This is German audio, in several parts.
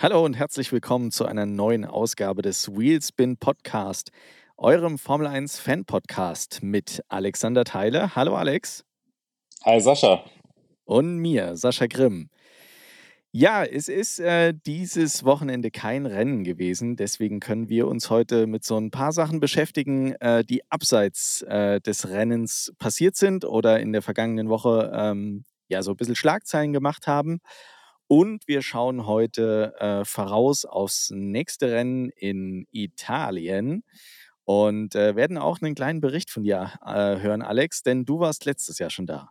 Hallo und herzlich willkommen zu einer neuen Ausgabe des Wheelspin Podcast, eurem Formel 1 Fan Podcast mit Alexander Theile. Hallo Alex. Hi Sascha. Und mir, Sascha Grimm. Ja, es ist äh, dieses Wochenende kein Rennen gewesen, deswegen können wir uns heute mit so ein paar Sachen beschäftigen, äh, die abseits äh, des Rennens passiert sind oder in der vergangenen Woche ähm, ja so ein bisschen Schlagzeilen gemacht haben. Und wir schauen heute äh, voraus aufs nächste Rennen in Italien und äh, werden auch einen kleinen Bericht von dir äh, hören, Alex, denn du warst letztes Jahr schon da.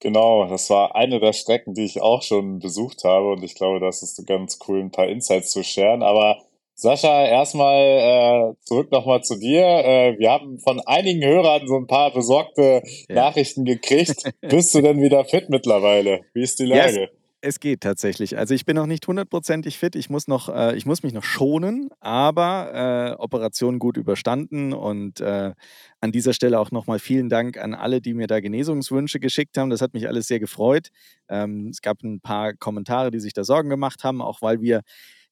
Genau, das war eine der Strecken, die ich auch schon besucht habe und ich glaube, das ist ganz cool, ein paar Insights zu scheren. Aber Sascha, erstmal äh, zurück nochmal zu dir. Äh, wir haben von einigen Hörern so ein paar besorgte ja. Nachrichten gekriegt. Bist du denn wieder fit mittlerweile? Wie ist die Lage? Yes. Es geht tatsächlich. Also ich bin noch nicht hundertprozentig fit. Ich muss noch, äh, ich muss mich noch schonen, aber äh, Operation gut überstanden. Und äh, an dieser Stelle auch nochmal vielen Dank an alle, die mir da Genesungswünsche geschickt haben. Das hat mich alles sehr gefreut. Ähm, es gab ein paar Kommentare, die sich da Sorgen gemacht haben, auch weil wir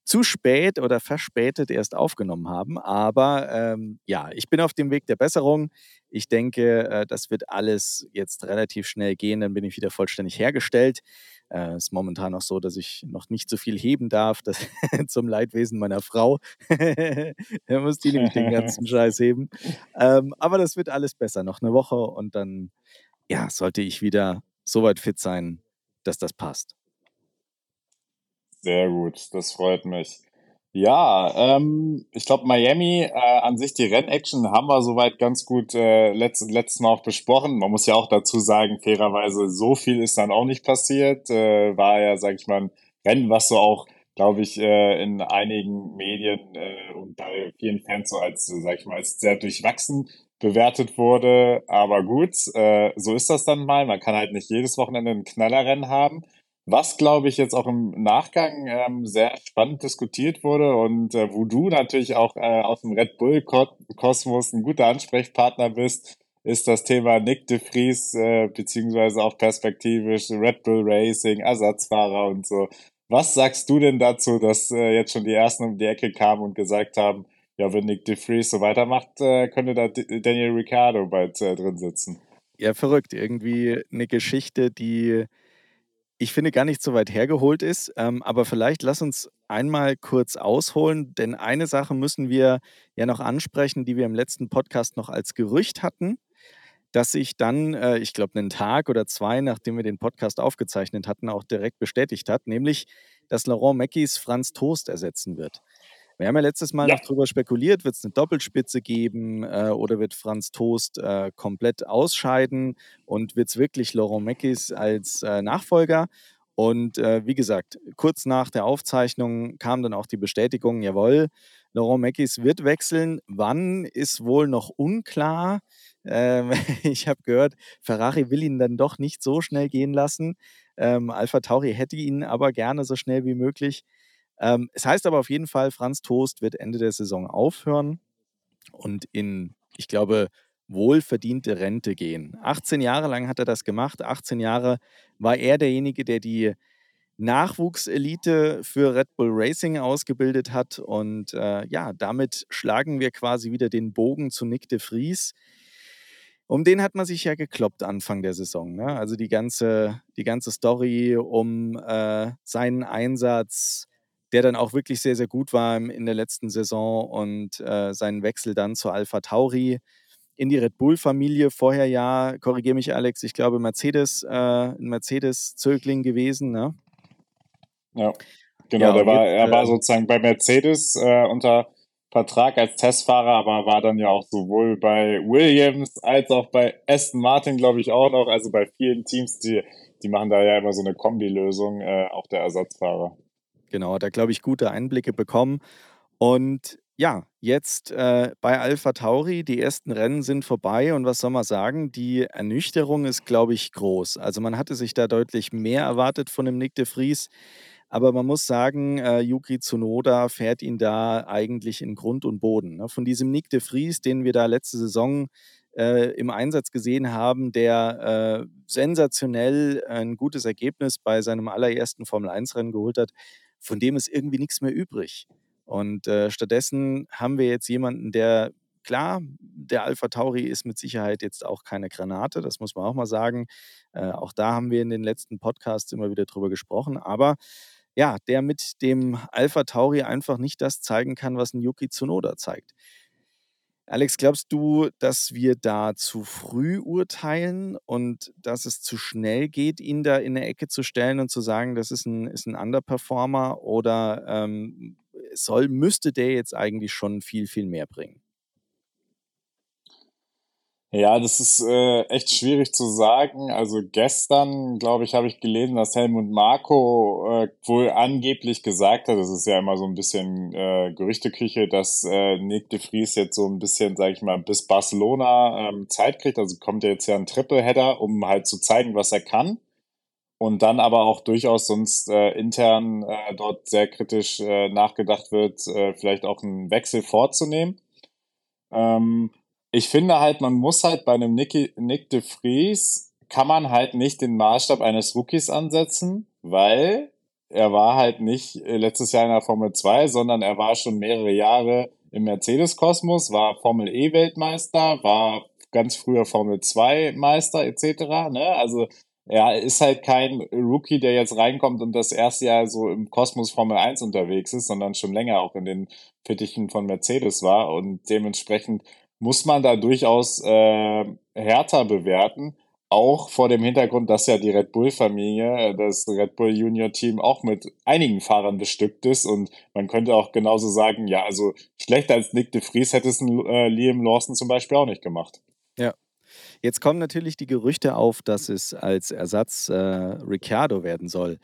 zu spät oder verspätet erst aufgenommen haben. Aber ähm, ja, ich bin auf dem Weg der Besserung. Ich denke, äh, das wird alles jetzt relativ schnell gehen. Dann bin ich wieder vollständig hergestellt. Es äh, ist momentan noch so, dass ich noch nicht so viel heben darf, das, zum Leidwesen meiner Frau. da muss die nämlich den ganzen Scheiß heben. Ähm, aber das wird alles besser. Noch eine Woche und dann ja, sollte ich wieder so weit fit sein, dass das passt. Sehr gut, das freut mich. Ja, ähm, ich glaube, Miami, äh, an sich die Rennaction haben wir soweit ganz gut äh, letzt, letztes Mal auch besprochen. Man muss ja auch dazu sagen, fairerweise, so viel ist dann auch nicht passiert. Äh, war ja, sag ich mal, ein Rennen, was so auch, glaube ich, äh, in einigen Medien äh, und bei vielen Fans so als, sag ich mal, als sehr durchwachsen bewertet wurde. Aber gut, äh, so ist das dann mal. Man kann halt nicht jedes Wochenende ein Knallerrennen haben. Was, glaube ich, jetzt auch im Nachgang ähm, sehr spannend diskutiert wurde und äh, wo du natürlich auch äh, aus dem Red Bull-Kosmos ein guter Ansprechpartner bist, ist das Thema Nick de Vries, äh, beziehungsweise auch perspektivisch Red Bull Racing, Ersatzfahrer und so. Was sagst du denn dazu, dass äh, jetzt schon die Ersten um die Ecke kamen und gesagt haben, ja, wenn Nick de Vries so weitermacht, äh, könnte da Daniel Ricciardo bald äh, drin sitzen? Ja, verrückt. Irgendwie eine Geschichte, die ich finde, gar nicht so weit hergeholt ist. Ähm, aber vielleicht lass uns einmal kurz ausholen, denn eine Sache müssen wir ja noch ansprechen, die wir im letzten Podcast noch als Gerücht hatten, dass sich dann, äh, ich glaube, einen Tag oder zwei, nachdem wir den Podcast aufgezeichnet hatten, auch direkt bestätigt hat, nämlich, dass Laurent Mackies Franz Toast ersetzen wird. Wir haben ja letztes Mal ja. noch darüber spekuliert, wird es eine Doppelspitze geben äh, oder wird Franz Toast äh, komplett ausscheiden und wird es wirklich Laurent Meckis als äh, Nachfolger? Und äh, wie gesagt, kurz nach der Aufzeichnung kam dann auch die Bestätigung, jawohl, Laurent Meckis wird wechseln. Wann ist wohl noch unklar. Ähm, ich habe gehört, Ferrari will ihn dann doch nicht so schnell gehen lassen. Ähm, Alpha Tauri hätte ihn aber gerne so schnell wie möglich. Ähm, es heißt aber auf jeden Fall, Franz Toast wird Ende der Saison aufhören und in, ich glaube, wohlverdiente Rente gehen. 18 Jahre lang hat er das gemacht. 18 Jahre war er derjenige, der die Nachwuchselite für Red Bull Racing ausgebildet hat. Und äh, ja, damit schlagen wir quasi wieder den Bogen zu Nick de Vries. Um den hat man sich ja gekloppt Anfang der Saison. Ne? Also die ganze, die ganze Story um äh, seinen Einsatz, der dann auch wirklich sehr, sehr gut war in der letzten Saison und äh, seinen Wechsel dann zu Alpha Tauri in die Red Bull-Familie. Vorher ja, korrigiere mich Alex, ich glaube Mercedes, äh, ein Mercedes-Zögling gewesen, ne? Ja, genau, ja, der war, jetzt, er war äh, sozusagen bei Mercedes äh, unter Vertrag als Testfahrer, aber war dann ja auch sowohl bei Williams als auch bei Aston Martin, glaube ich, auch noch. Also bei vielen Teams, die, die machen da ja immer so eine Kombilösung, äh, auch der Ersatzfahrer. Genau, er, glaube ich, gute Einblicke bekommen. Und ja, jetzt äh, bei Alpha Tauri, die ersten Rennen sind vorbei und was soll man sagen? Die Ernüchterung ist, glaube ich, groß. Also man hatte sich da deutlich mehr erwartet von dem Nick de Vries, aber man muss sagen, äh, Yuki Tsunoda fährt ihn da eigentlich in Grund und Boden. Ne? Von diesem Nick de Vries, den wir da letzte Saison äh, im Einsatz gesehen haben, der äh, sensationell ein gutes Ergebnis bei seinem allerersten Formel-1-Rennen geholt hat, von dem ist irgendwie nichts mehr übrig. Und äh, stattdessen haben wir jetzt jemanden, der klar, der Alpha Tauri ist mit Sicherheit jetzt auch keine Granate, das muss man auch mal sagen. Äh, auch da haben wir in den letzten Podcasts immer wieder drüber gesprochen. Aber ja, der mit dem Alpha Tauri einfach nicht das zeigen kann, was ein Yuki Tsunoda zeigt. Alex, glaubst du, dass wir da zu früh urteilen und dass es zu schnell geht, ihn da in eine Ecke zu stellen und zu sagen, das ist ein, ist ein Underperformer? Oder ähm, soll, müsste der jetzt eigentlich schon viel, viel mehr bringen? Ja, das ist äh, echt schwierig zu sagen. Also gestern, glaube ich, habe ich gelesen, dass Helmut Marko äh, wohl angeblich gesagt hat, das ist ja immer so ein bisschen äh, Gerüchteküche, dass äh, Nick de Vries jetzt so ein bisschen, sage ich mal, bis Barcelona ähm, Zeit kriegt. Also kommt ja jetzt ja ein Triple-Header, um halt zu zeigen, was er kann. Und dann aber auch durchaus sonst äh, intern äh, dort sehr kritisch äh, nachgedacht wird, äh, vielleicht auch einen Wechsel vorzunehmen. Ähm, ich finde halt, man muss halt bei einem Nicky, Nick de Vries kann man halt nicht den Maßstab eines Rookies ansetzen, weil er war halt nicht äh, letztes Jahr in der Formel 2, sondern er war schon mehrere Jahre im Mercedes-Kosmos, war Formel E-Weltmeister, war ganz früher Formel 2 Meister etc. Ne? Also er ist halt kein Rookie, der jetzt reinkommt und das erste Jahr so im Kosmos Formel 1 unterwegs ist, sondern schon länger auch in den Fittichen von Mercedes war und dementsprechend muss man da durchaus äh, härter bewerten. Auch vor dem Hintergrund, dass ja die Red Bull-Familie, das Red Bull Junior-Team auch mit einigen Fahrern bestückt ist. Und man könnte auch genauso sagen, ja, also schlechter als Nick de Vries hätte es äh, Liam Lawson zum Beispiel auch nicht gemacht. Ja. Jetzt kommen natürlich die Gerüchte auf, dass es als Ersatz äh, Ricciardo werden soll.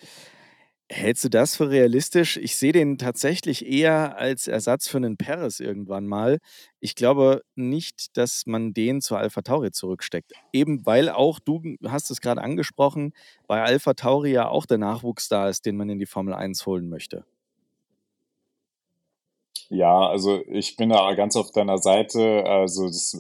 Hältst du das für realistisch? Ich sehe den tatsächlich eher als Ersatz für einen Perez irgendwann mal. Ich glaube nicht, dass man den zu Alpha Tauri zurücksteckt. Eben weil auch, du hast es gerade angesprochen, bei Alpha Tauri ja auch der Nachwuchs da ist, den man in die Formel 1 holen möchte. Ja, also ich bin da ganz auf deiner Seite. Also das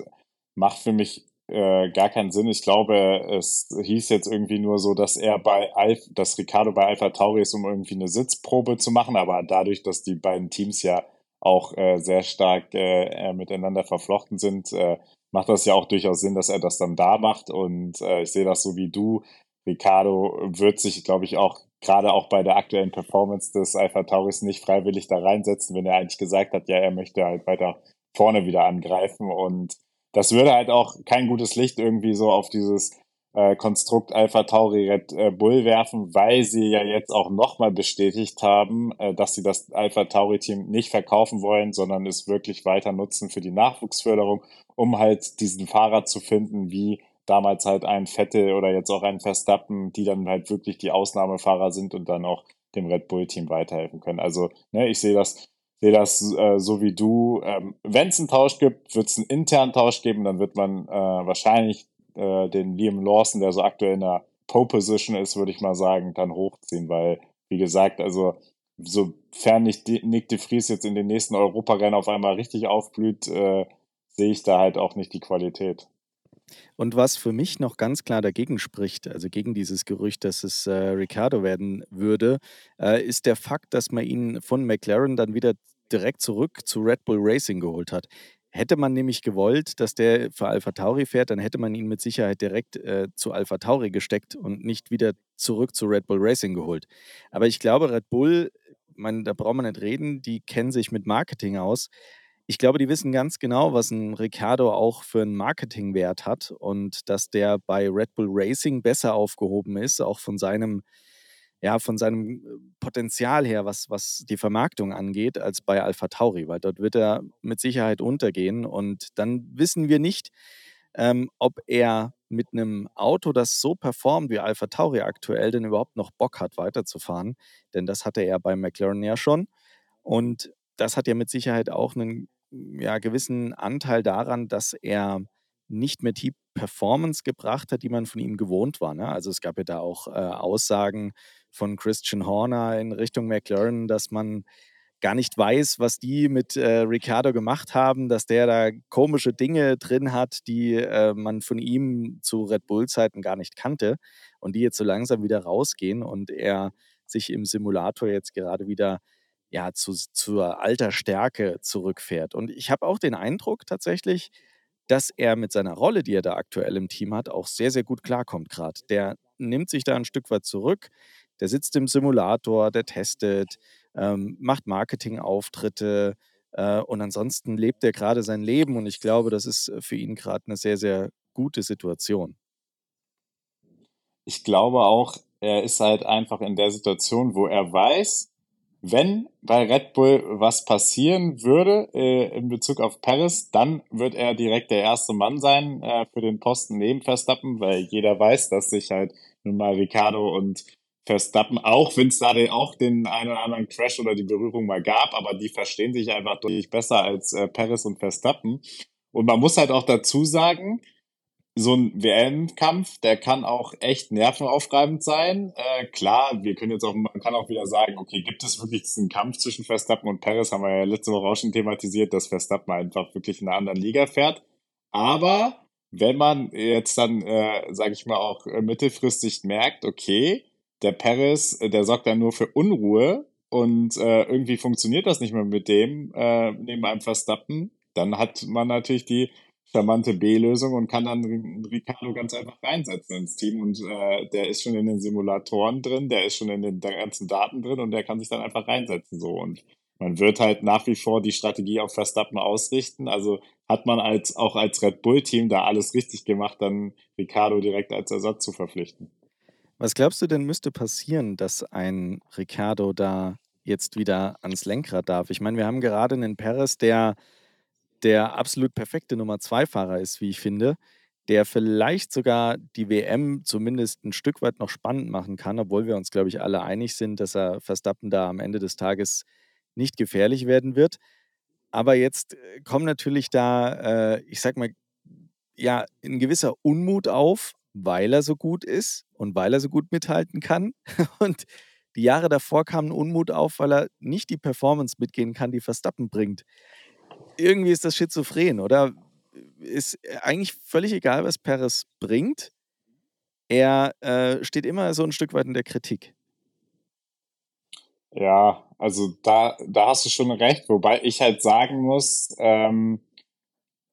macht für mich äh, gar keinen Sinn. Ich glaube, es hieß jetzt irgendwie nur so, dass er bei Alf, dass Ricardo bei Alpha Tauri ist, um irgendwie eine Sitzprobe zu machen, aber dadurch, dass die beiden Teams ja auch äh, sehr stark äh, miteinander verflochten sind, äh, macht das ja auch durchaus Sinn, dass er das dann da macht. Und äh, ich sehe das so wie du. Ricardo wird sich, glaube ich, auch gerade auch bei der aktuellen Performance des Alpha Tauris nicht freiwillig da reinsetzen, wenn er eigentlich gesagt hat, ja, er möchte halt weiter vorne wieder angreifen. Und das würde halt auch kein gutes Licht irgendwie so auf dieses äh, Konstrukt Alpha Tauri Red äh, Bull werfen, weil sie ja jetzt auch nochmal bestätigt haben, äh, dass sie das Alpha Tauri Team nicht verkaufen wollen, sondern es wirklich weiter nutzen für die Nachwuchsförderung, um halt diesen Fahrer zu finden, wie damals halt ein Vettel oder jetzt auch ein Verstappen, die dann halt wirklich die Ausnahmefahrer sind und dann auch dem Red Bull Team weiterhelfen können. Also, ne, ich sehe das sehe das äh, so wie du. Ähm, Wenn es einen Tausch gibt, wird es einen internen Tausch geben. Dann wird man äh, wahrscheinlich äh, den Liam Lawson, der so aktuell in der Pole-Position ist, würde ich mal sagen, dann hochziehen. Weil, wie gesagt, also sofern nicht Nick de Vries jetzt in den nächsten Europarennen auf einmal richtig aufblüht, äh, sehe ich da halt auch nicht die Qualität. Und was für mich noch ganz klar dagegen spricht, also gegen dieses Gerücht, dass es äh, Ricardo werden würde, äh, ist der Fakt, dass man ihn von McLaren dann wieder direkt zurück zu Red Bull Racing geholt hat. Hätte man nämlich gewollt, dass der für Alpha Tauri fährt, dann hätte man ihn mit Sicherheit direkt äh, zu Alpha Tauri gesteckt und nicht wieder zurück zu Red Bull Racing geholt. Aber ich glaube, Red Bull, man, da braucht man nicht reden, die kennen sich mit Marketing aus. Ich glaube, die wissen ganz genau, was ein Ricardo auch für einen Marketingwert hat und dass der bei Red Bull Racing besser aufgehoben ist, auch von seinem, ja, von seinem äh, Potenzial her, was, was die Vermarktung angeht, als bei Alpha Tauri, weil dort wird er mit Sicherheit untergehen und dann wissen wir nicht, ähm, ob er mit einem Auto, das so performt wie Alpha Tauri aktuell, denn überhaupt noch Bock hat, weiterzufahren. Denn das hatte er bei McLaren ja schon. Und das hat ja mit Sicherheit auch einen ja, gewissen Anteil daran, dass er nicht mehr Performance gebracht hat, die man von ihm gewohnt war. Ne? Also es gab ja da auch äh, Aussagen von Christian Horner in Richtung McLaren, dass man gar nicht weiß, was die mit äh, Ricardo gemacht haben, dass der da komische Dinge drin hat, die äh, man von ihm zu Red Bull-Zeiten gar nicht kannte und die jetzt so langsam wieder rausgehen und er sich im Simulator jetzt gerade wieder ja, zu, zur alter Stärke zurückfährt. Und ich habe auch den Eindruck tatsächlich, dass er mit seiner Rolle, die er da aktuell im Team hat, auch sehr, sehr gut klarkommt gerade. Der nimmt sich da ein Stück weit zurück, der sitzt im Simulator, der testet, ähm, macht Marketingauftritte äh, und ansonsten lebt er gerade sein Leben und ich glaube, das ist für ihn gerade eine sehr, sehr gute Situation. Ich glaube auch, er ist halt einfach in der Situation, wo er weiß, wenn bei Red Bull was passieren würde äh, in Bezug auf Paris, dann wird er direkt der erste Mann sein äh, für den Posten neben Verstappen, weil jeder weiß, dass sich halt nun mal Ricardo und Verstappen, auch wenn es da auch den einen oder anderen Crash oder die Berührung mal gab, aber die verstehen sich einfach deutlich besser als äh, Paris und Verstappen. Und man muss halt auch dazu sagen, so ein WM-Kampf, der kann auch echt nervenaufreibend sein. Äh, klar, wir können jetzt auch, man kann auch wieder sagen, okay, gibt es wirklich diesen Kampf zwischen Verstappen und Perez? Haben wir ja letzte Woche auch schon thematisiert, dass Verstappen einfach wirklich in einer anderen Liga fährt. Aber wenn man jetzt dann, äh, sage ich mal, auch äh, mittelfristig merkt, okay, der Perez, äh, der sorgt dann nur für Unruhe und äh, irgendwie funktioniert das nicht mehr mit dem, äh, neben einem Verstappen, dann hat man natürlich die charmante B-Lösung und kann dann Ricardo ganz einfach reinsetzen ins Team. Und äh, der ist schon in den Simulatoren drin, der ist schon in den ganzen Daten drin und der kann sich dann einfach reinsetzen. So. Und man wird halt nach wie vor die Strategie auf Verstappen ausrichten. Also hat man als auch als Red Bull-Team da alles richtig gemacht, dann Ricardo direkt als Ersatz zu verpflichten. Was glaubst du denn müsste passieren, dass ein Ricardo da jetzt wieder ans Lenkrad darf? Ich meine, wir haben gerade einen Perez, der der absolut perfekte Nummer 2-Fahrer ist, wie ich finde, der vielleicht sogar die WM zumindest ein Stück weit noch spannend machen kann, obwohl wir uns, glaube ich, alle einig sind, dass er Verstappen da am Ende des Tages nicht gefährlich werden wird. Aber jetzt äh, kommt natürlich da, äh, ich sag mal, ja, ein gewisser Unmut auf, weil er so gut ist und weil er so gut mithalten kann. Und die Jahre davor kam ein Unmut auf, weil er nicht die Performance mitgehen kann, die Verstappen bringt irgendwie ist das schizophren, oder? Ist eigentlich völlig egal, was Perez bringt. Er äh, steht immer so ein Stück weit in der Kritik. Ja, also da, da hast du schon recht, wobei ich halt sagen muss, ähm,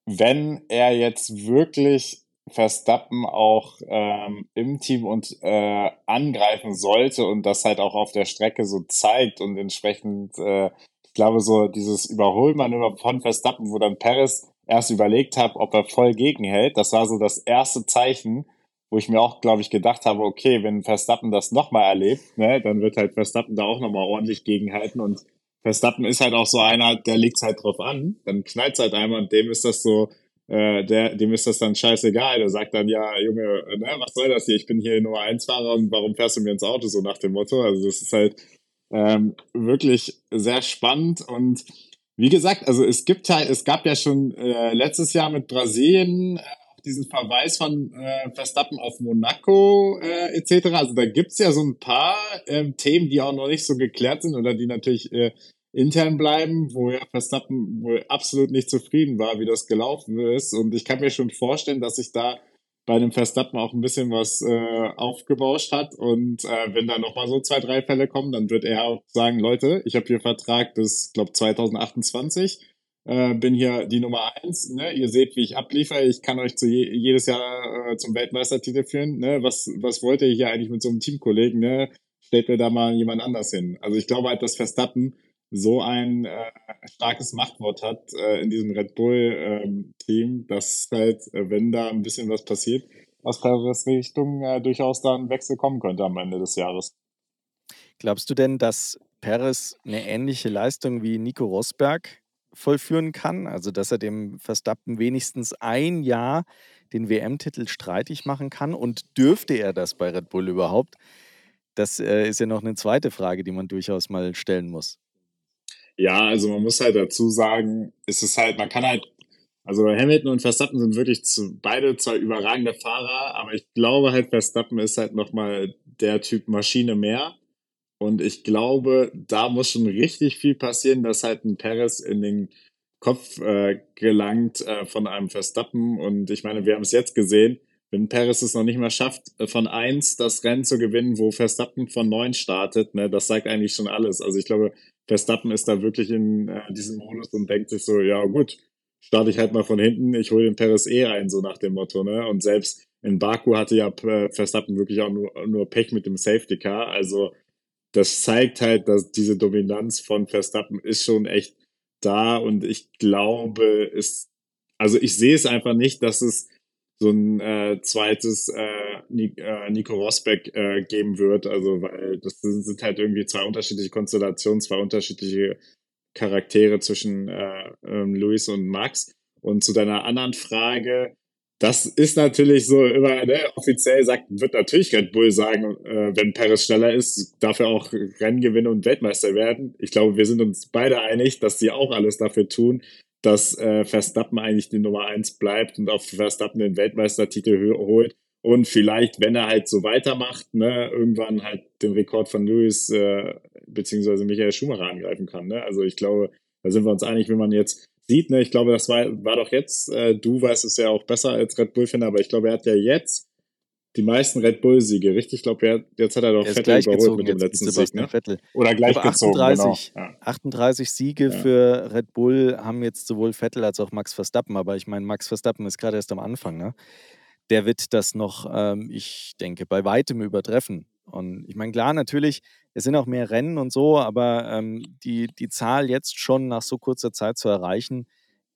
wenn er jetzt wirklich Verstappen auch ähm, im Team und äh, angreifen sollte und das halt auch auf der Strecke so zeigt und entsprechend äh, ich glaube, so dieses Überholmanöver von Verstappen, wo dann Perez erst überlegt hat, ob er voll gegenhält, das war so das erste Zeichen, wo ich mir auch, glaube ich, gedacht habe, okay, wenn Verstappen das nochmal erlebt, ne, dann wird halt Verstappen da auch nochmal ordentlich gegenhalten und Verstappen ist halt auch so einer, der liegt halt drauf an, dann knallt halt einmal und dem ist das so, äh, der, dem ist das dann scheißegal. Der sagt dann, ja, Junge, ne, was soll das hier? Ich bin hier Nummer 1 Fahrer und warum fährst du mir ins Auto so nach dem Motto? Also das ist halt, ähm, wirklich sehr spannend und wie gesagt, also es gibt halt, es gab ja schon äh, letztes Jahr mit Brasilien äh, diesen Verweis von äh, Verstappen auf Monaco äh, etc. Also da gibt's ja so ein paar ähm, Themen, die auch noch nicht so geklärt sind oder die natürlich äh, intern bleiben, wo ja Verstappen wohl absolut nicht zufrieden war, wie das gelaufen ist. Und ich kann mir schon vorstellen, dass sich da bei dem Verstappen auch ein bisschen was äh, aufgebauscht hat. Und äh, wenn da nochmal so zwei, drei Fälle kommen, dann wird er auch sagen, Leute, ich habe hier Vertrag bis, glaube 2028, äh, bin hier die Nummer eins. Ne? Ihr seht, wie ich abliefere. Ich kann euch zu je jedes Jahr äh, zum Weltmeistertitel führen. Ne? Was, was wollt ihr hier eigentlich mit so einem Teamkollegen? Ne? Stellt mir da mal jemand anders hin. Also ich glaube halt, dass Verstappen so ein äh, starkes Machtwort hat äh, in diesem Red Bull-Team, ähm, dass halt, äh, wenn da ein bisschen was passiert, aus Paris Richtung äh, durchaus da ein Wechsel kommen könnte am Ende des Jahres. Glaubst du denn, dass Perez eine ähnliche Leistung wie Nico Rosberg vollführen kann? Also, dass er dem Verstappen wenigstens ein Jahr den WM-Titel streitig machen kann? Und dürfte er das bei Red Bull überhaupt? Das äh, ist ja noch eine zweite Frage, die man durchaus mal stellen muss. Ja, also man muss halt dazu sagen, es ist halt, man kann halt, also Hamilton und Verstappen sind wirklich zu, beide zwei überragende Fahrer, aber ich glaube halt, Verstappen ist halt nochmal der Typ Maschine mehr. Und ich glaube, da muss schon richtig viel passieren, dass halt ein Perez in den Kopf äh, gelangt äh, von einem Verstappen. Und ich meine, wir haben es jetzt gesehen, wenn Perez es noch nicht mal schafft, äh, von eins das Rennen zu gewinnen, wo Verstappen von neun startet, ne, das sagt eigentlich schon alles. Also ich glaube, Verstappen ist da wirklich in äh, diesem Modus und denkt sich so, ja gut, starte ich halt mal von hinten, ich hole den Perez eh ein, so nach dem Motto, ne? Und selbst in Baku hatte ja äh, Verstappen wirklich auch nur, nur Pech mit dem Safety Car. Also das zeigt halt, dass diese Dominanz von Verstappen ist schon echt da und ich glaube, ist, also ich sehe es einfach nicht, dass es so ein äh, zweites äh, äh, Nico Rosberg äh, geben wird. Also, weil das sind, sind, halt irgendwie zwei unterschiedliche Konstellationen, zwei unterschiedliche Charaktere zwischen äh, ähm, Luis und Max. Und zu deiner anderen Frage, das ist natürlich so immer, ne, offiziell sagt, wird natürlich Red Bull sagen, äh, wenn Perez schneller ist, darf er auch Rennen gewinnen und Weltmeister werden. Ich glaube, wir sind uns beide einig, dass sie auch alles dafür tun, dass äh, Verstappen eigentlich die Nummer eins bleibt und auf Verstappen den Weltmeistertitel holt. Und vielleicht, wenn er halt so weitermacht, ne, irgendwann halt den Rekord von Lewis äh, beziehungsweise Michael Schumacher angreifen kann. Ne? Also ich glaube, da sind wir uns einig, wenn man jetzt sieht, ne, ich glaube, das war, war doch jetzt, äh, du weißt es ja auch besser als Red Bull-Fan, aber ich glaube, er hat ja jetzt die meisten Red Bull-Siege, richtig? Ich glaube, jetzt hat er doch er Vettel überholt mit dem letzten Sieg, ne? Vettel. Oder gleich gezogen, 38, genau. ja. 38 Siege ja. für Red Bull haben jetzt sowohl Vettel als auch Max Verstappen, aber ich meine, Max Verstappen ist gerade erst am Anfang, ne? Der wird das noch, ähm, ich denke, bei weitem übertreffen. Und ich meine, klar, natürlich, es sind auch mehr Rennen und so, aber ähm, die, die Zahl jetzt schon nach so kurzer Zeit zu erreichen,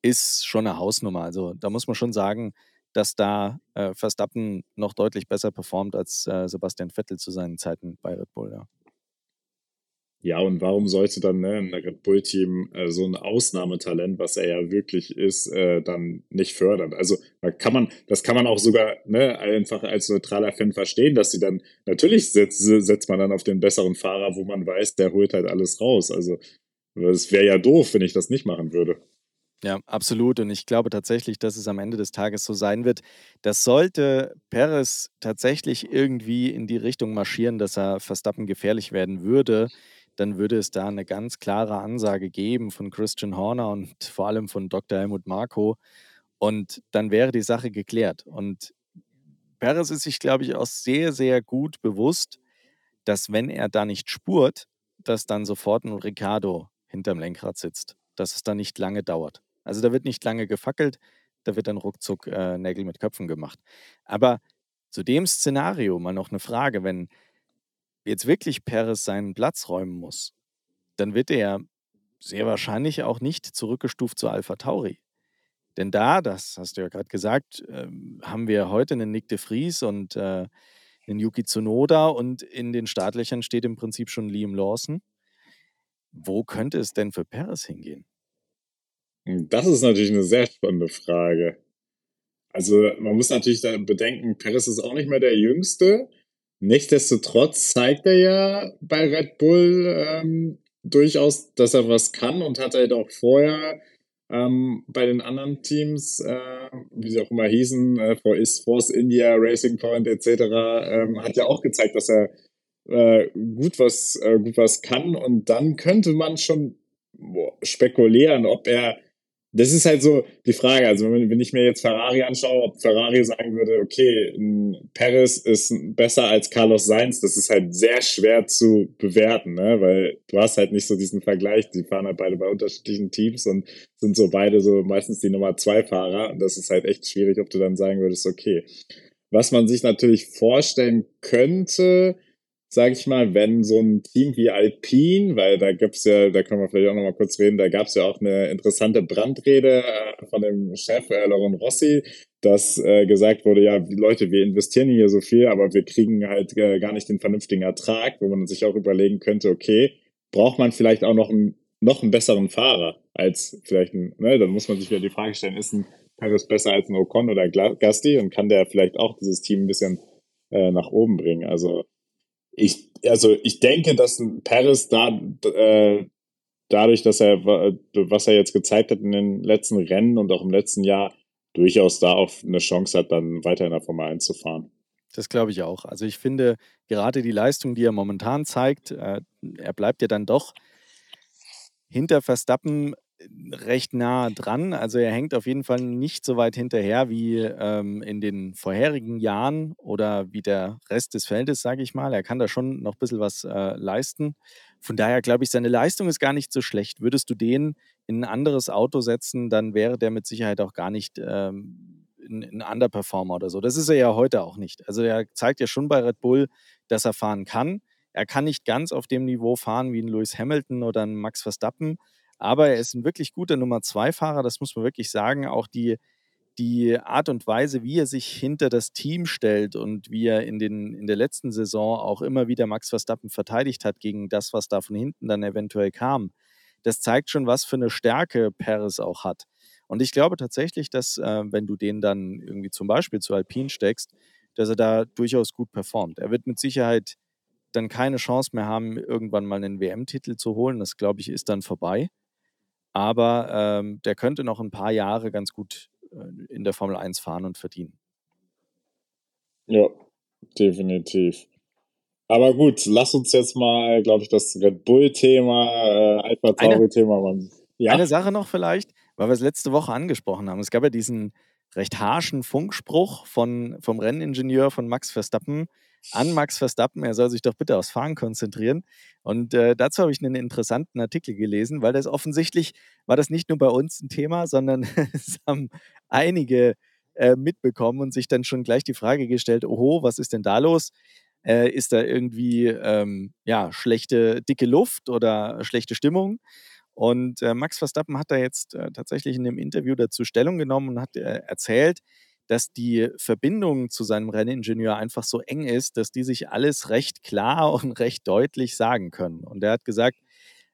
ist schon eine Hausnummer. Also da muss man schon sagen, dass da äh, Verstappen noch deutlich besser performt als äh, Sebastian Vettel zu seinen Zeiten bei Red Bull. Ja. Ja, und warum sollte dann ne, ein Red Bull-Team äh, so ein Ausnahmetalent, was er ja wirklich ist, äh, dann nicht fördern? Also da kann man, das kann man auch sogar ne, einfach als neutraler Fan verstehen, dass sie dann, natürlich setzt, setzt man dann auf den besseren Fahrer, wo man weiß, der holt halt alles raus. Also es wäre ja doof, wenn ich das nicht machen würde. Ja, absolut. Und ich glaube tatsächlich, dass es am Ende des Tages so sein wird. Das sollte Perez tatsächlich irgendwie in die Richtung marschieren, dass er Verstappen gefährlich werden würde, dann würde es da eine ganz klare Ansage geben von Christian Horner und vor allem von Dr. Helmut Marko. Und dann wäre die Sache geklärt. Und Perez ist sich, glaube ich, auch sehr, sehr gut bewusst, dass wenn er da nicht spurt, dass dann sofort ein Ricardo hinterm Lenkrad sitzt. Dass es dann nicht lange dauert. Also da wird nicht lange gefackelt, da wird dann ruckzuck äh, Nägel mit Köpfen gemacht. Aber zu dem Szenario mal noch eine Frage, wenn jetzt wirklich Perez seinen Platz räumen muss, dann wird er sehr wahrscheinlich auch nicht zurückgestuft zu Alpha Tauri. Denn da, das hast du ja gerade gesagt, äh, haben wir heute einen Nick de Vries und äh, einen Yuki Tsunoda und in den Startlöchern steht im Prinzip schon Liam Lawson. Wo könnte es denn für Perez hingehen? Das ist natürlich eine sehr spannende Frage. Also man muss natürlich da bedenken, Perez ist auch nicht mehr der Jüngste. Nichtsdestotrotz zeigt er ja bei Red Bull ähm, durchaus, dass er was kann und hat halt auch vorher ähm, bei den anderen Teams, äh, wie sie auch immer hießen, äh, Force India, Racing Point etc., ähm, hat ja auch gezeigt, dass er äh, gut was äh, gut was kann und dann könnte man schon boah, spekulieren, ob er das ist halt so die Frage. Also wenn, wenn ich mir jetzt Ferrari anschaue, ob Ferrari sagen würde, okay, Perez ist besser als Carlos Sainz, das ist halt sehr schwer zu bewerten, ne? weil du hast halt nicht so diesen Vergleich. Die fahren halt beide bei unterschiedlichen Teams und sind so beide so meistens die Nummer zwei Fahrer. Und das ist halt echt schwierig, ob du dann sagen würdest, okay. Was man sich natürlich vorstellen könnte, sage ich mal, wenn so ein Team wie Alpine, weil da gibt's ja, da können wir vielleicht auch noch mal kurz reden, da gab's ja auch eine interessante Brandrede äh, von dem Chef äh, Laurent Rossi, dass äh, gesagt wurde, ja, Leute, wir investieren hier so viel, aber wir kriegen halt äh, gar nicht den vernünftigen Ertrag, wo man sich auch überlegen könnte, okay, braucht man vielleicht auch noch einen, noch einen besseren Fahrer als vielleicht ein, ne, dann muss man sich wieder die Frage stellen, ist ein Paris besser als ein Ocon oder Gasti und kann der vielleicht auch dieses Team ein bisschen äh, nach oben bringen? Also ich, also ich denke, dass Paris da äh, dadurch, dass er was er jetzt gezeigt hat in den letzten Rennen und auch im letzten Jahr durchaus da auch eine Chance hat, dann weiter in der Formel 1 zu fahren. Das glaube ich auch. Also ich finde gerade die Leistung, die er momentan zeigt, äh, er bleibt ja dann doch hinter Verstappen recht nah dran. Also er hängt auf jeden Fall nicht so weit hinterher wie ähm, in den vorherigen Jahren oder wie der Rest des Feldes, sage ich mal. Er kann da schon noch ein bisschen was äh, leisten. Von daher glaube ich, seine Leistung ist gar nicht so schlecht. Würdest du den in ein anderes Auto setzen, dann wäre der mit Sicherheit auch gar nicht ähm, ein, ein Underperformer oder so. Das ist er ja heute auch nicht. Also er zeigt ja schon bei Red Bull, dass er fahren kann. Er kann nicht ganz auf dem Niveau fahren wie ein Lewis Hamilton oder ein Max Verstappen, aber er ist ein wirklich guter Nummer zwei Fahrer, das muss man wirklich sagen. Auch die, die Art und Weise, wie er sich hinter das Team stellt und wie er in, den, in der letzten Saison auch immer wieder Max Verstappen verteidigt hat gegen das, was da von hinten dann eventuell kam, das zeigt schon, was für eine Stärke Perez auch hat. Und ich glaube tatsächlich, dass äh, wenn du den dann irgendwie zum Beispiel zu Alpine steckst, dass er da durchaus gut performt. Er wird mit Sicherheit dann keine Chance mehr haben, irgendwann mal einen WM-Titel zu holen. Das, glaube ich, ist dann vorbei. Aber ähm, der könnte noch ein paar Jahre ganz gut äh, in der Formel 1 fahren und verdienen. Ja, definitiv. Aber gut, lass uns jetzt mal, glaube ich, das Red Bull-Thema, äh, Alpha Tauri-Thema. Ja? Eine Sache noch vielleicht, weil wir es letzte Woche angesprochen haben. Es gab ja diesen recht harschen Funkspruch von, vom Renningenieur von Max Verstappen, an Max Verstappen, er soll sich doch bitte aufs Fahren konzentrieren. Und äh, dazu habe ich einen interessanten Artikel gelesen, weil das offensichtlich war das nicht nur bei uns ein Thema, sondern es haben einige äh, mitbekommen und sich dann schon gleich die Frage gestellt, oho, was ist denn da los? Äh, ist da irgendwie ähm, ja, schlechte, dicke Luft oder schlechte Stimmung? Und äh, Max Verstappen hat da jetzt äh, tatsächlich in einem Interview dazu Stellung genommen und hat äh, erzählt, dass die Verbindung zu seinem Renningenieur einfach so eng ist, dass die sich alles recht klar und recht deutlich sagen können. Und er hat gesagt,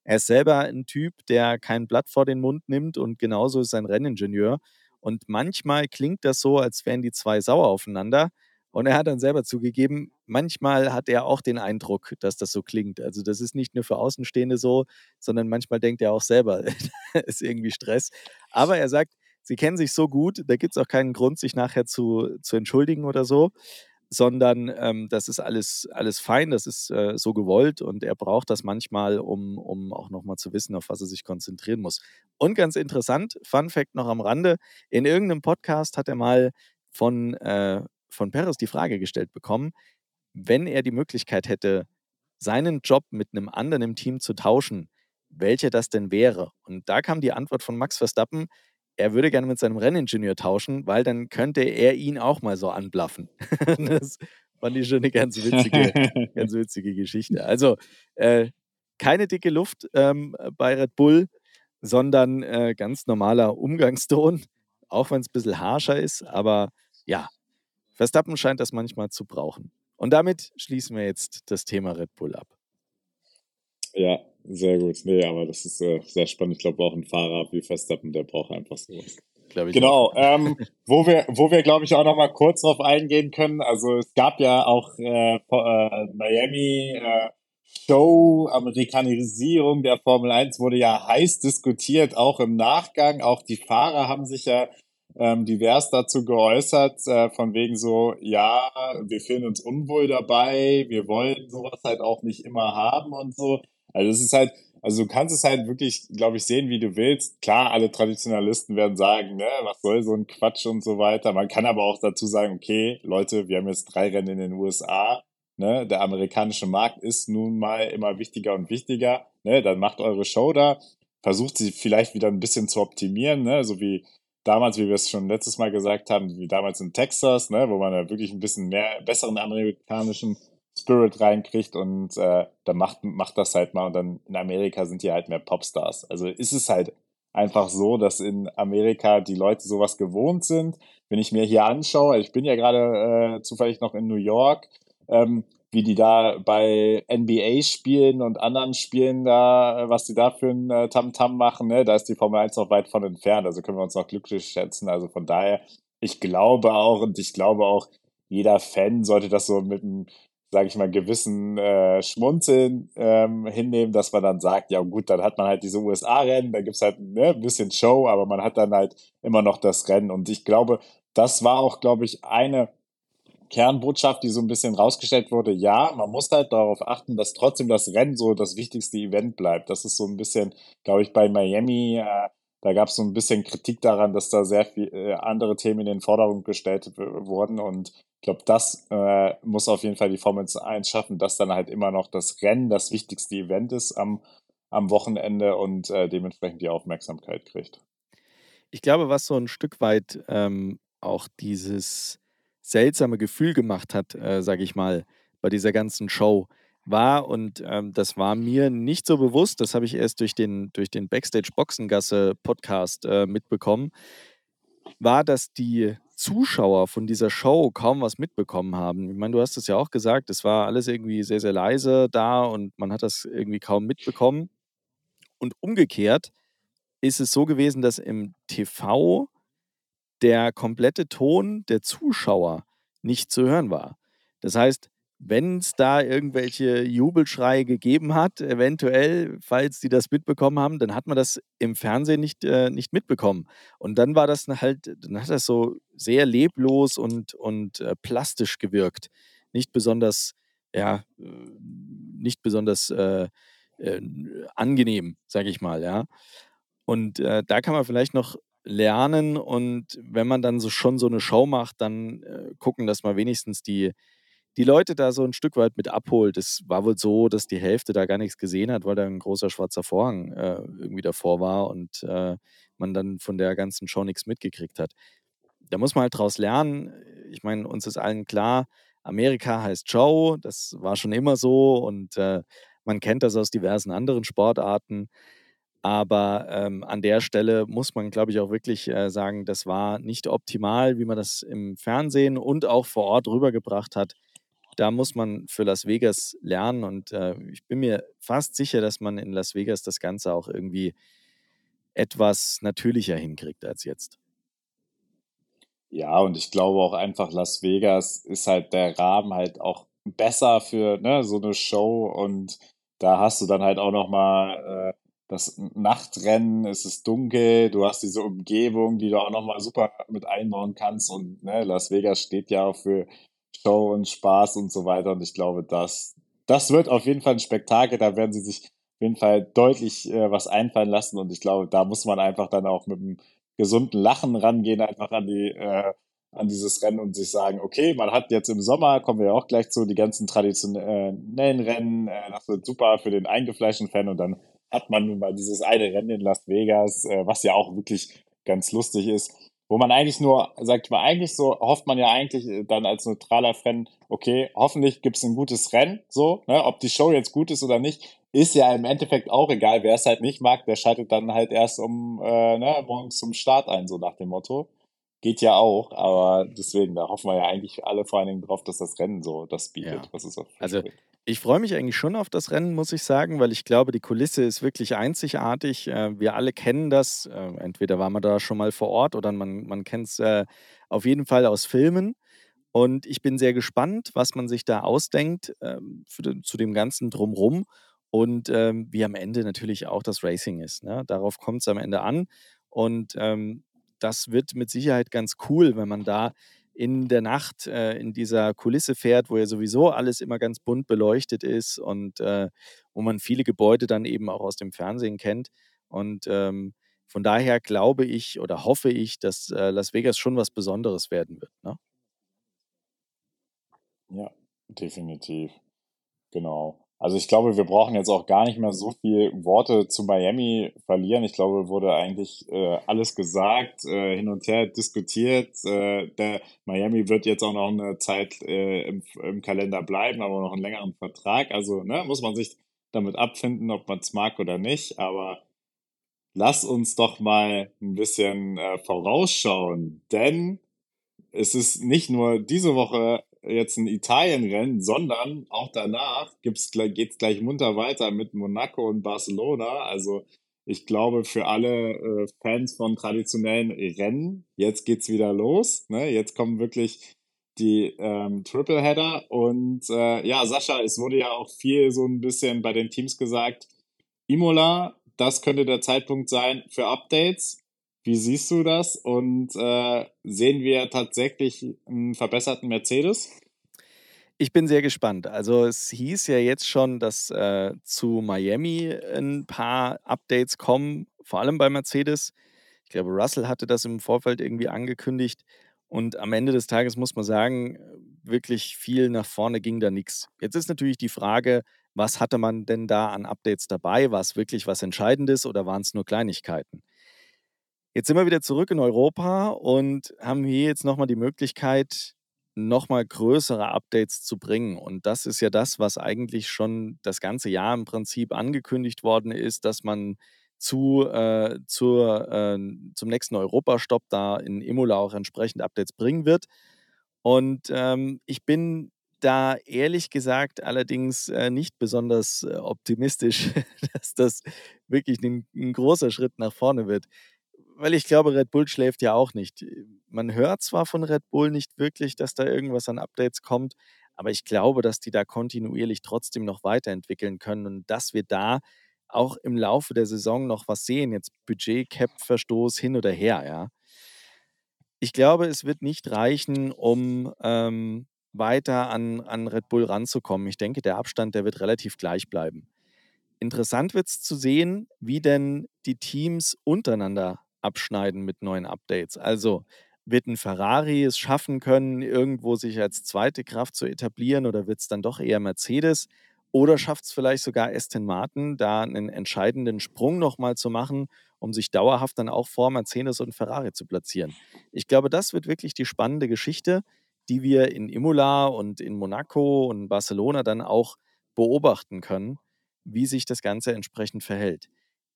er ist selber ein Typ, der kein Blatt vor den Mund nimmt und genauso ist sein Renningenieur. Und manchmal klingt das so, als wären die zwei sauer aufeinander. Und er hat dann selber zugegeben, manchmal hat er auch den Eindruck, dass das so klingt. Also das ist nicht nur für Außenstehende so, sondern manchmal denkt er auch selber, ist irgendwie Stress. Aber er sagt, sie kennen sich so gut, da gibt es auch keinen Grund, sich nachher zu, zu entschuldigen oder so, sondern ähm, das ist alles, alles fein, das ist äh, so gewollt und er braucht das manchmal, um, um auch nochmal zu wissen, auf was er sich konzentrieren muss. Und ganz interessant, Fun Fact noch am Rande, in irgendeinem Podcast hat er mal von, äh, von Peres die Frage gestellt bekommen, wenn er die Möglichkeit hätte, seinen Job mit einem anderen im Team zu tauschen, welcher das denn wäre. Und da kam die Antwort von Max Verstappen, er würde gerne mit seinem Renningenieur tauschen, weil dann könnte er ihn auch mal so anblaffen. das fand ich schon eine ganz witzige, ganz witzige Geschichte. Also äh, keine dicke Luft ähm, bei Red Bull, sondern äh, ganz normaler Umgangston, auch wenn es ein bisschen harscher ist. Aber ja, Verstappen scheint das manchmal zu brauchen. Und damit schließen wir jetzt das Thema Red Bull ab. Ja, sehr gut. Nee, aber das ist äh, sehr spannend. Ich glaube, auch ein Fahrer wie Verstappen, der braucht einfach sowas. genau, ähm, wo wir, wo wir, glaube ich, auch noch mal kurz drauf eingehen können. Also es gab ja auch äh, äh, Miami äh, Show, Amerikanisierung der Formel 1 wurde ja heiß diskutiert, auch im Nachgang. Auch die Fahrer haben sich ja ähm, divers dazu geäußert, äh, von wegen so, ja, wir fühlen uns unwohl dabei, wir wollen sowas halt auch nicht immer haben und so. Also es ist halt, also du kannst es halt wirklich, glaube ich, sehen, wie du willst. Klar, alle Traditionalisten werden sagen, ne, was soll so ein Quatsch und so weiter. Man kann aber auch dazu sagen, okay, Leute, wir haben jetzt drei Rennen in den USA. Ne, der amerikanische Markt ist nun mal immer wichtiger und wichtiger. Ne, dann macht eure Show da, versucht sie vielleicht wieder ein bisschen zu optimieren, ne, so wie damals, wie wir es schon letztes Mal gesagt haben, wie damals in Texas, ne, wo man da wirklich ein bisschen mehr besseren amerikanischen Spirit reinkriegt und äh, dann macht, macht das halt mal und dann in Amerika sind die halt mehr Popstars. Also ist es halt einfach so, dass in Amerika die Leute sowas gewohnt sind. Wenn ich mir hier anschaue, ich bin ja gerade äh, zufällig noch in New York, ähm, wie die da bei NBA spielen und anderen Spielen da, was die da für ein äh, Tamtam -Tam machen, ne, da ist die Formel 1 noch weit von entfernt. Also können wir uns noch glücklich schätzen. Also von daher, ich glaube auch und ich glaube auch, jeder Fan sollte das so mit einem sage ich mal, gewissen äh, Schmunzeln ähm, hinnehmen, dass man dann sagt, ja gut, dann hat man halt diese USA-Rennen, da gibt's halt ne, ein bisschen Show, aber man hat dann halt immer noch das Rennen. Und ich glaube, das war auch, glaube ich, eine Kernbotschaft, die so ein bisschen rausgestellt wurde, ja, man muss halt darauf achten, dass trotzdem das Rennen so das wichtigste Event bleibt. Das ist so ein bisschen, glaube ich, bei Miami, äh, da gab es so ein bisschen Kritik daran, dass da sehr viel äh, andere Themen in den Vordergrund gestellt wurden. Und ich glaube, das äh, muss auf jeden Fall die Formel 1 schaffen, dass dann halt immer noch das Rennen das wichtigste Event ist am, am Wochenende und äh, dementsprechend die Aufmerksamkeit kriegt. Ich glaube, was so ein Stück weit ähm, auch dieses seltsame Gefühl gemacht hat, äh, sage ich mal, bei dieser ganzen Show war und ähm, das war mir nicht so bewusst, das habe ich erst durch den, durch den Backstage Boxengasse Podcast äh, mitbekommen, war, dass die Zuschauer von dieser Show kaum was mitbekommen haben. Ich meine, du hast es ja auch gesagt, es war alles irgendwie sehr, sehr leise da und man hat das irgendwie kaum mitbekommen. Und umgekehrt ist es so gewesen, dass im TV der komplette Ton der Zuschauer nicht zu hören war. Das heißt, wenn es da irgendwelche Jubelschreie gegeben hat, eventuell, falls die das mitbekommen haben, dann hat man das im Fernsehen nicht, äh, nicht mitbekommen. Und dann war das halt, dann hat das so sehr leblos und, und äh, plastisch gewirkt. Nicht besonders, ja, äh, nicht besonders äh, äh, angenehm, sage ich mal, ja. Und äh, da kann man vielleicht noch lernen und wenn man dann so schon so eine Show macht, dann gucken, dass man wenigstens die, die Leute da so ein Stück weit mit abholt. Es war wohl so, dass die Hälfte da gar nichts gesehen hat, weil da ein großer schwarzer Vorhang äh, irgendwie davor war und äh, man dann von der ganzen Show nichts mitgekriegt hat. Da muss man halt draus lernen. Ich meine, uns ist allen klar, Amerika heißt Show, das war schon immer so und äh, man kennt das aus diversen anderen Sportarten. Aber ähm, an der Stelle muss man, glaube ich, auch wirklich äh, sagen, das war nicht optimal, wie man das im Fernsehen und auch vor Ort rübergebracht hat. Da muss man für Las Vegas lernen und äh, ich bin mir fast sicher, dass man in Las Vegas das Ganze auch irgendwie etwas natürlicher hinkriegt als jetzt. Ja, und ich glaube auch einfach, Las Vegas ist halt der Rahmen halt auch besser für ne, so eine Show und da hast du dann halt auch noch mal äh, das Nachtrennen, es ist dunkel, du hast diese Umgebung, die du auch nochmal super mit einbauen kannst und ne, Las Vegas steht ja auch für Show und Spaß und so weiter. Und ich glaube, das, das wird auf jeden Fall ein Spektakel, da werden sie sich auf jeden Fall deutlich äh, was einfallen lassen. Und ich glaube, da muss man einfach dann auch mit einem gesunden Lachen rangehen, einfach an die äh, an dieses Rennen und sich sagen, okay, man hat jetzt im Sommer, kommen wir ja auch gleich zu, die ganzen traditionellen Rennen, äh, das wird super für den eingefleischten Fan. Und dann hat man nun mal dieses eine Rennen in Las Vegas, äh, was ja auch wirklich ganz lustig ist, wo man eigentlich nur, sagt man, eigentlich so, hofft man ja eigentlich äh, dann als neutraler Fan, okay, hoffentlich gibt's ein gutes Rennen, so, ne, ob die Show jetzt gut ist oder nicht, ist ja im Endeffekt auch egal, wer es halt nicht mag, der schaltet dann halt erst um, äh, ne, morgens zum Start ein, so nach dem Motto. Geht ja auch, aber deswegen, da hoffen wir ja eigentlich alle vor allen Dingen drauf, dass das Rennen so das bietet, Ja. was es auch Also. Ich freue mich eigentlich schon auf das Rennen, muss ich sagen, weil ich glaube, die Kulisse ist wirklich einzigartig. Äh, wir alle kennen das. Äh, entweder war man da schon mal vor Ort oder man, man kennt es äh, auf jeden Fall aus Filmen. Und ich bin sehr gespannt, was man sich da ausdenkt ähm, den, zu dem Ganzen drumrum und ähm, wie am Ende natürlich auch das Racing ist. Ne? Darauf kommt es am Ende an. Und ähm, das wird mit Sicherheit ganz cool, wenn man da in der Nacht äh, in dieser Kulisse fährt, wo ja sowieso alles immer ganz bunt beleuchtet ist und äh, wo man viele Gebäude dann eben auch aus dem Fernsehen kennt. Und ähm, von daher glaube ich oder hoffe ich, dass äh, Las Vegas schon was Besonderes werden wird. Ne? Ja, definitiv. Genau. Also ich glaube, wir brauchen jetzt auch gar nicht mehr so viel Worte zu Miami verlieren. Ich glaube, wurde eigentlich äh, alles gesagt, äh, hin und her diskutiert. Äh, der Miami wird jetzt auch noch eine Zeit äh, im, im Kalender bleiben, aber noch einen längeren Vertrag. Also ne, muss man sich damit abfinden, ob man es mag oder nicht. Aber lass uns doch mal ein bisschen äh, vorausschauen, denn es ist nicht nur diese Woche jetzt ein Italienrennen, sondern auch danach gleich- geht's gleich munter weiter mit Monaco und Barcelona. Also ich glaube, für alle äh, Fans von traditionellen Rennen, jetzt geht's wieder los. Ne? Jetzt kommen wirklich die ähm, Tripleheader. Und äh, ja, Sascha, es wurde ja auch viel so ein bisschen bei den Teams gesagt, Imola, das könnte der Zeitpunkt sein für Updates. Wie siehst du das? Und äh, sehen wir tatsächlich einen verbesserten Mercedes? Ich bin sehr gespannt. Also es hieß ja jetzt schon, dass äh, zu Miami ein paar Updates kommen, vor allem bei Mercedes. Ich glaube, Russell hatte das im Vorfeld irgendwie angekündigt. Und am Ende des Tages muss man sagen, wirklich viel nach vorne ging da nichts. Jetzt ist natürlich die Frage, was hatte man denn da an Updates dabei? War es wirklich was Entscheidendes oder waren es nur Kleinigkeiten? Jetzt sind wir wieder zurück in Europa und haben hier jetzt nochmal die Möglichkeit, nochmal größere Updates zu bringen. Und das ist ja das, was eigentlich schon das ganze Jahr im Prinzip angekündigt worden ist, dass man zu, äh, zur, äh, zum nächsten Europastopp da in Imola auch entsprechend Updates bringen wird. Und ähm, ich bin da ehrlich gesagt allerdings äh, nicht besonders äh, optimistisch, dass das wirklich ein, ein großer Schritt nach vorne wird weil ich glaube, Red Bull schläft ja auch nicht. Man hört zwar von Red Bull nicht wirklich, dass da irgendwas an Updates kommt, aber ich glaube, dass die da kontinuierlich trotzdem noch weiterentwickeln können und dass wir da auch im Laufe der Saison noch was sehen. Jetzt Budget, Cap-Verstoß hin oder her, ja. Ich glaube, es wird nicht reichen, um ähm, weiter an, an Red Bull ranzukommen. Ich denke, der Abstand, der wird relativ gleich bleiben. Interessant wird es zu sehen, wie denn die Teams untereinander abschneiden mit neuen Updates. Also wird ein Ferrari es schaffen können, irgendwo sich als zweite Kraft zu etablieren oder wird es dann doch eher Mercedes? Oder schafft es vielleicht sogar Aston Martin, da einen entscheidenden Sprung nochmal zu machen, um sich dauerhaft dann auch vor Mercedes und Ferrari zu platzieren? Ich glaube, das wird wirklich die spannende Geschichte, die wir in Imola und in Monaco und Barcelona dann auch beobachten können, wie sich das Ganze entsprechend verhält.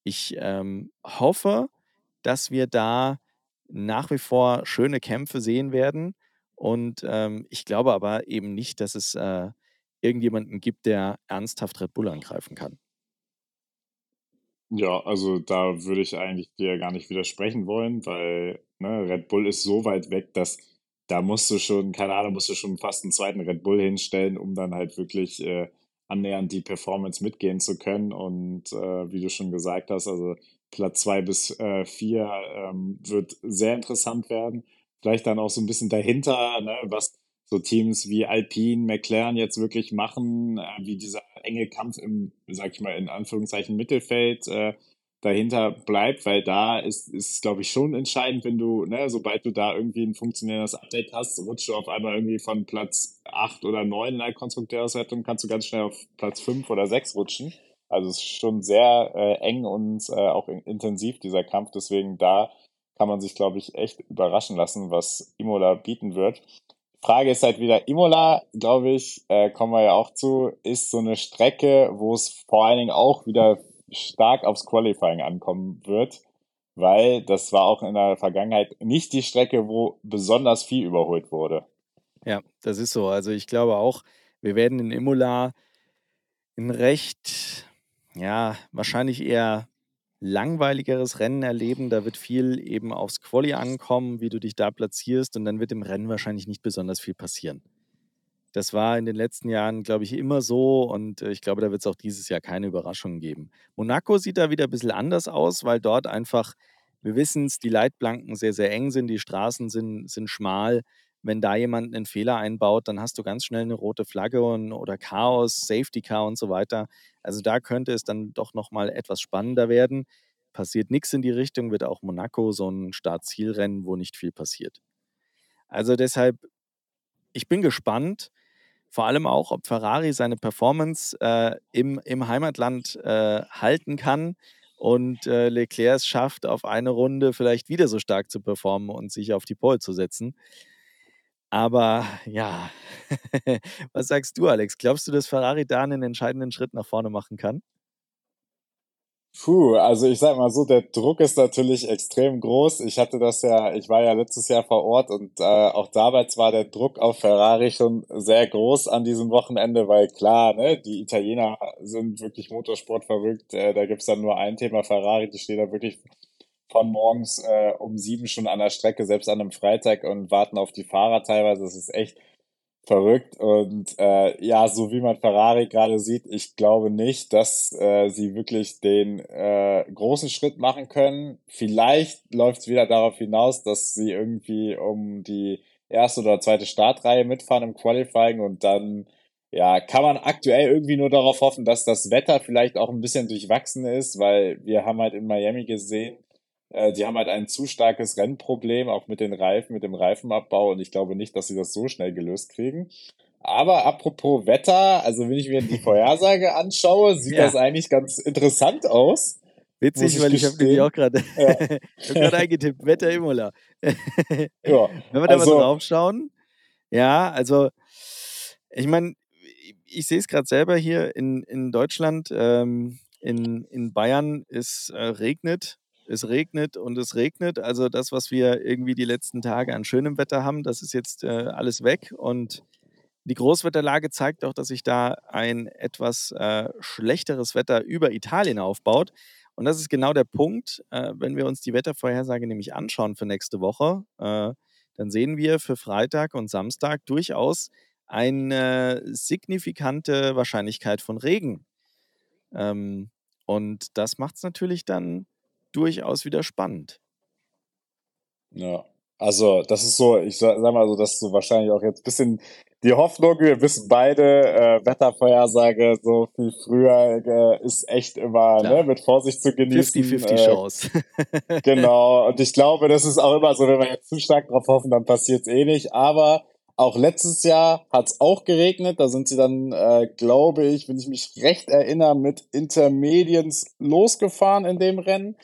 Ich ähm, hoffe, dass wir da nach wie vor schöne Kämpfe sehen werden. Und ähm, ich glaube aber eben nicht, dass es äh, irgendjemanden gibt, der ernsthaft Red Bull angreifen kann. Ja, also da würde ich eigentlich dir gar nicht widersprechen wollen, weil ne, Red Bull ist so weit weg, dass da musst du schon, keine Ahnung, musst du schon fast einen zweiten Red Bull hinstellen, um dann halt wirklich äh, annähernd die Performance mitgehen zu können. Und äh, wie du schon gesagt hast, also Platz zwei bis äh, vier ähm, wird sehr interessant werden. Vielleicht dann auch so ein bisschen dahinter, ne, was so Teams wie Alpine, McLaren jetzt wirklich machen, äh, wie dieser enge Kampf im, sag ich mal, in Anführungszeichen Mittelfeld äh, dahinter bleibt, weil da ist, ist glaube ich, schon entscheidend, wenn du, ne, sobald du da irgendwie ein funktionierendes Update hast, rutschst du auf einmal irgendwie von Platz acht oder neun in der Konstrukteurswertung, kannst du ganz schnell auf Platz fünf oder sechs rutschen. Also es ist schon sehr äh, eng und äh, auch intensiv, dieser Kampf. Deswegen da kann man sich, glaube ich, echt überraschen lassen, was Imola bieten wird. Frage ist halt wieder, Imola, glaube ich, äh, kommen wir ja auch zu, ist so eine Strecke, wo es vor allen Dingen auch wieder stark aufs Qualifying ankommen wird, weil das war auch in der Vergangenheit nicht die Strecke, wo besonders viel überholt wurde. Ja, das ist so. Also ich glaube auch, wir werden in Imola ein recht ja, wahrscheinlich eher langweiligeres Rennen erleben. Da wird viel eben aufs Quali ankommen, wie du dich da platzierst und dann wird im Rennen wahrscheinlich nicht besonders viel passieren. Das war in den letzten Jahren, glaube ich, immer so und äh, ich glaube, da wird es auch dieses Jahr keine Überraschungen geben. Monaco sieht da wieder ein bisschen anders aus, weil dort einfach, wir wissen es, die Leitplanken sehr, sehr eng sind, die Straßen sind, sind schmal wenn da jemand einen Fehler einbaut, dann hast du ganz schnell eine rote Flagge und, oder Chaos, Safety Car und so weiter. Also da könnte es dann doch nochmal etwas spannender werden. Passiert nichts in die Richtung, wird auch Monaco so ein Start-Ziel-Rennen, wo nicht viel passiert. Also deshalb, ich bin gespannt, vor allem auch, ob Ferrari seine Performance äh, im, im Heimatland äh, halten kann und äh, Leclerc es schafft, auf eine Runde vielleicht wieder so stark zu performen und sich auf die Pole zu setzen. Aber ja, was sagst du, Alex? Glaubst du, dass Ferrari da einen entscheidenden Schritt nach vorne machen kann? Puh, also ich sag mal so, der Druck ist natürlich extrem groß. Ich hatte das ja, ich war ja letztes Jahr vor Ort und äh, auch damals war der Druck auf Ferrari schon sehr groß an diesem Wochenende, weil klar, ne, die Italiener sind wirklich Motorsport verrückt. Äh, da gibt's dann nur ein Thema Ferrari, die stehen da wirklich von morgens äh, um sieben schon an der Strecke, selbst an einem Freitag und warten auf die Fahrer teilweise. Das ist echt verrückt. Und äh, ja, so wie man Ferrari gerade sieht, ich glaube nicht, dass äh, sie wirklich den äh, großen Schritt machen können. Vielleicht läuft es wieder darauf hinaus, dass sie irgendwie um die erste oder zweite Startreihe mitfahren im Qualifying und dann ja, kann man aktuell irgendwie nur darauf hoffen, dass das Wetter vielleicht auch ein bisschen durchwachsen ist, weil wir haben halt in Miami gesehen, die haben halt ein zu starkes Rennproblem, auch mit den Reifen, mit dem Reifenabbau und ich glaube nicht, dass sie das so schnell gelöst kriegen. Aber apropos Wetter, also wenn ich mir die Vorhersage anschaue, sieht ja. das eigentlich ganz interessant aus. Witzig, weil ich habe nämlich auch gerade ja. eingetippt, Wetter Imola. ja, wenn wir da also, mal drauf schauen, ja, also ich meine, ich sehe es gerade selber hier in, in Deutschland, ähm, in, in Bayern, es äh, regnet es regnet und es regnet. Also das, was wir irgendwie die letzten Tage an schönem Wetter haben, das ist jetzt äh, alles weg. Und die Großwetterlage zeigt auch, dass sich da ein etwas äh, schlechteres Wetter über Italien aufbaut. Und das ist genau der Punkt, äh, wenn wir uns die Wettervorhersage nämlich anschauen für nächste Woche, äh, dann sehen wir für Freitag und Samstag durchaus eine signifikante Wahrscheinlichkeit von Regen. Ähm, und das macht es natürlich dann durchaus wieder spannend. Ja, also das ist so, ich sag, mal so, das ist so wahrscheinlich auch jetzt ein bisschen die Hoffnung, wir wissen beide, äh, Wettervorhersage so viel früher äh, ist echt immer ne, mit Vorsicht zu genießen. 50-50 äh, Chance. genau, und ich glaube, das ist auch immer so, wenn wir jetzt zu stark drauf hoffen, dann passiert es eh nicht, aber auch letztes Jahr hat es auch geregnet. Da sind sie dann, äh, glaube ich, wenn ich mich recht erinnere, mit Intermediens losgefahren in dem Rennen.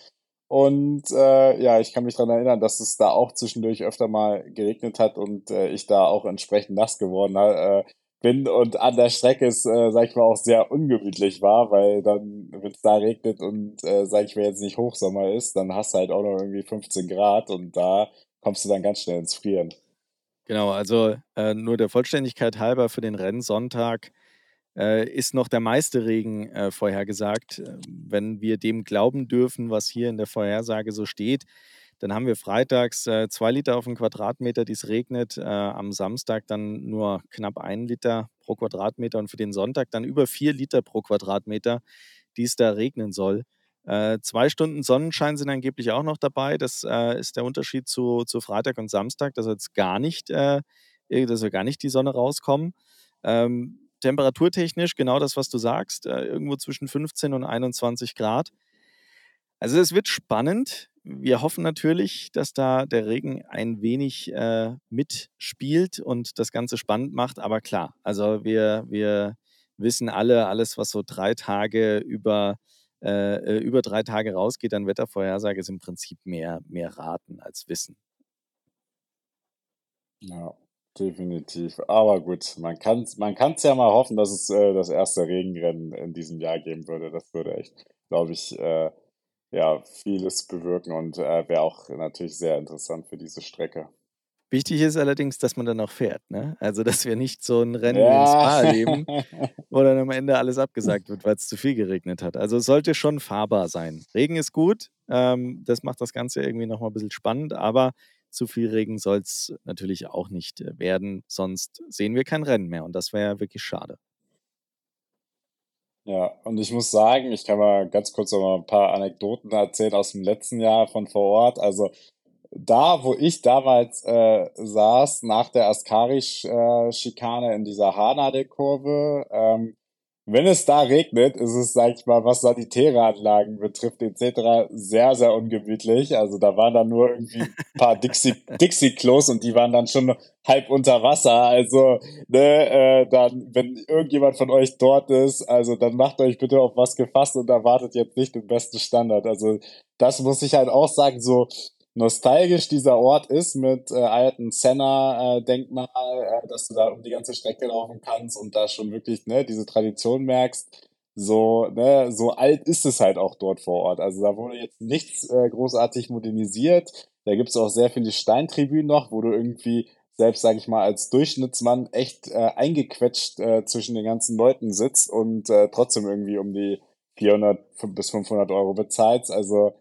Und äh, ja, ich kann mich daran erinnern, dass es da auch zwischendurch öfter mal geregnet hat und äh, ich da auch entsprechend nass geworden äh, bin und an der Strecke es, äh, sag ich mal, auch sehr ungemütlich war, weil dann, wenn es da regnet und, äh, sag ich mal, jetzt nicht Hochsommer ist, dann hast du halt auch noch irgendwie 15 Grad und da kommst du dann ganz schnell ins Frieren. Genau, also äh, nur der Vollständigkeit halber für den Rennsonntag äh, ist noch der meiste Regen äh, vorhergesagt. Äh, wenn wir dem glauben dürfen, was hier in der Vorhersage so steht, dann haben wir freitags äh, zwei Liter auf den Quadratmeter, die es regnet. Äh, am Samstag dann nur knapp ein Liter pro Quadratmeter und für den Sonntag dann über vier Liter pro Quadratmeter, die es da regnen soll. Äh, zwei Stunden Sonnenschein sind angeblich auch noch dabei. Das äh, ist der Unterschied zu, zu Freitag und Samstag, dass jetzt gar nicht, äh, dass wir gar nicht die Sonne rauskommen. Ähm, temperaturtechnisch genau das, was du sagst, äh, irgendwo zwischen 15 und 21 Grad. Also es wird spannend. Wir hoffen natürlich, dass da der Regen ein wenig äh, mitspielt und das Ganze spannend macht. Aber klar, also wir, wir wissen alle, alles, was so drei Tage über äh, über drei Tage rausgeht, dann Wettervorhersage ist im Prinzip mehr, mehr raten als wissen. Ja, definitiv. Aber gut, man kann es man kann's ja mal hoffen, dass es äh, das erste Regenrennen in diesem Jahr geben würde. Das würde echt, glaube ich, äh, ja, vieles bewirken und äh, wäre auch natürlich sehr interessant für diese Strecke. Wichtig ist allerdings, dass man dann auch fährt. Ne? Also, dass wir nicht so ein Rennen ja. wie Spa erleben, wo dann am Ende alles abgesagt wird, weil es zu viel geregnet hat. Also, es sollte schon fahrbar sein. Regen ist gut, ähm, das macht das Ganze irgendwie nochmal ein bisschen spannend, aber zu viel Regen soll es natürlich auch nicht äh, werden, sonst sehen wir kein Rennen mehr und das wäre wirklich schade. Ja, und ich muss sagen, ich kann mal ganz kurz noch mal ein paar Anekdoten erzählen aus dem letzten Jahr von vor Ort. Also da, wo ich damals äh, saß, nach der Ascari-Schikane in dieser Hanade-Kurve, ähm, wenn es da regnet, ist es, sag ich mal, was sanitäre Anlagen betrifft, etc., sehr, sehr ungemütlich. Also da waren dann nur irgendwie ein paar Dixie, Dixie-Klos und die waren dann schon halb unter Wasser. Also, ne, äh, dann, wenn irgendjemand von euch dort ist, also dann macht euch bitte auf was gefasst und erwartet jetzt nicht den besten Standard. Also, das muss ich halt auch sagen, so, nostalgisch dieser Ort ist mit äh, alten Senna-Denkmal, äh, dass du da um die ganze Strecke laufen kannst und da schon wirklich ne, diese Tradition merkst. So, ne, so alt ist es halt auch dort vor Ort. Also da wurde jetzt nichts äh, großartig modernisiert. Da gibt's auch sehr viele Steintribünen noch, wo du irgendwie selbst, sage ich mal, als Durchschnittsmann echt äh, eingequetscht äh, zwischen den ganzen Leuten sitzt und äh, trotzdem irgendwie um die 400 bis 500 Euro bezahlst. Also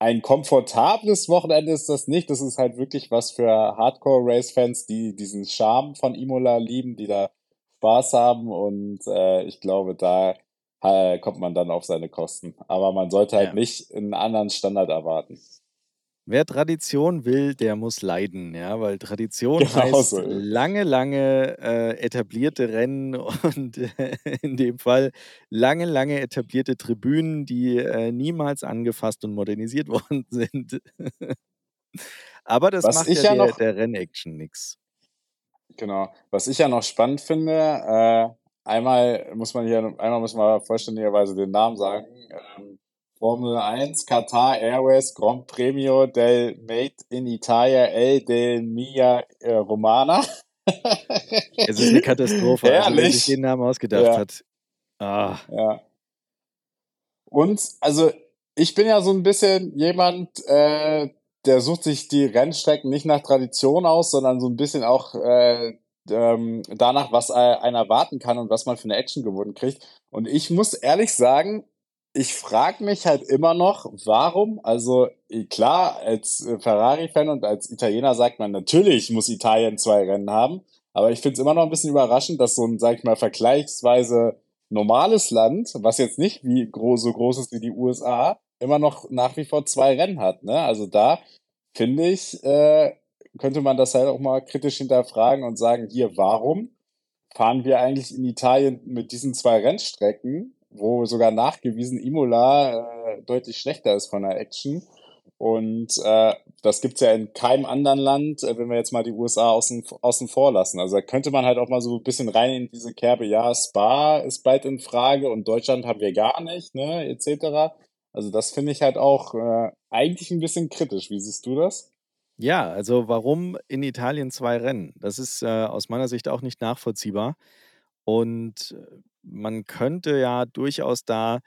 ein komfortables Wochenende ist das nicht. Das ist halt wirklich was für Hardcore-Race-Fans, die diesen Charme von Imola lieben, die da Spaß haben. Und äh, ich glaube, da äh, kommt man dann auf seine Kosten. Aber man sollte halt Ja. nicht einen anderen Standard erwarten. Wer Tradition will, der muss leiden, ja, weil Tradition Genau heißt so lange, lange äh, etablierte Rennen und äh, in dem Fall lange, lange etablierte Tribünen, die äh, niemals angefasst und modernisiert worden sind. Aber das Was macht ja ja der, noch, der Rennaction nichts. genau, was ich ja noch spannend finde, äh, einmal muss man hier, einmal muss man vollständigerweise den Namen sagen. Ähm, Formel 1 Qatar Airways Grand Premio del Made in Italia El del Mia äh, Romana. Es ist eine Katastrophe. Also wer sich Herrlich. den Namen ausgedacht Ja, hat. Ah, ja. Und also ich bin ja so ein bisschen jemand, äh, der sucht sich die Rennstrecken nicht nach Tradition aus, sondern so ein bisschen auch äh, ähm, danach, was äh, einer erwarten kann und was man für eine Action geboten kriegt. Und ich muss ehrlich sagen, ich frage mich halt immer noch, warum, also eh, klar, als äh, Ferrari-Fan und als Italiener sagt man, natürlich muss Italien zwei Rennen haben, aber ich finde es immer noch ein bisschen überraschend, dass so ein, sag ich mal, vergleichsweise normales Land, was jetzt nicht wie groß, so groß ist wie die USA, immer noch nach wie vor zwei Rennen hat. Ne? Also da finde ich, äh, könnte man das halt auch mal kritisch hinterfragen und sagen, hier, warum fahren wir eigentlich in Italien mit diesen zwei Rennstrecken, wo sogar nachgewiesen Imola äh, deutlich schlechter ist von der Action. Und äh, das gibt's ja in keinem anderen Land, äh, wenn wir jetzt mal die USA außen, außen vor lassen. Also da könnte man halt auch mal so ein bisschen rein in diese Kerbe, ja, Spa ist bald in Frage und Deutschland haben wir gar nicht, ne, etc. Also das finde ich halt auch äh, eigentlich ein bisschen kritisch. Wie siehst du das? Ja, also warum in Italien zwei Rennen? Das ist äh, aus meiner Sicht auch nicht nachvollziehbar. Und äh, man könnte ja durchaus da,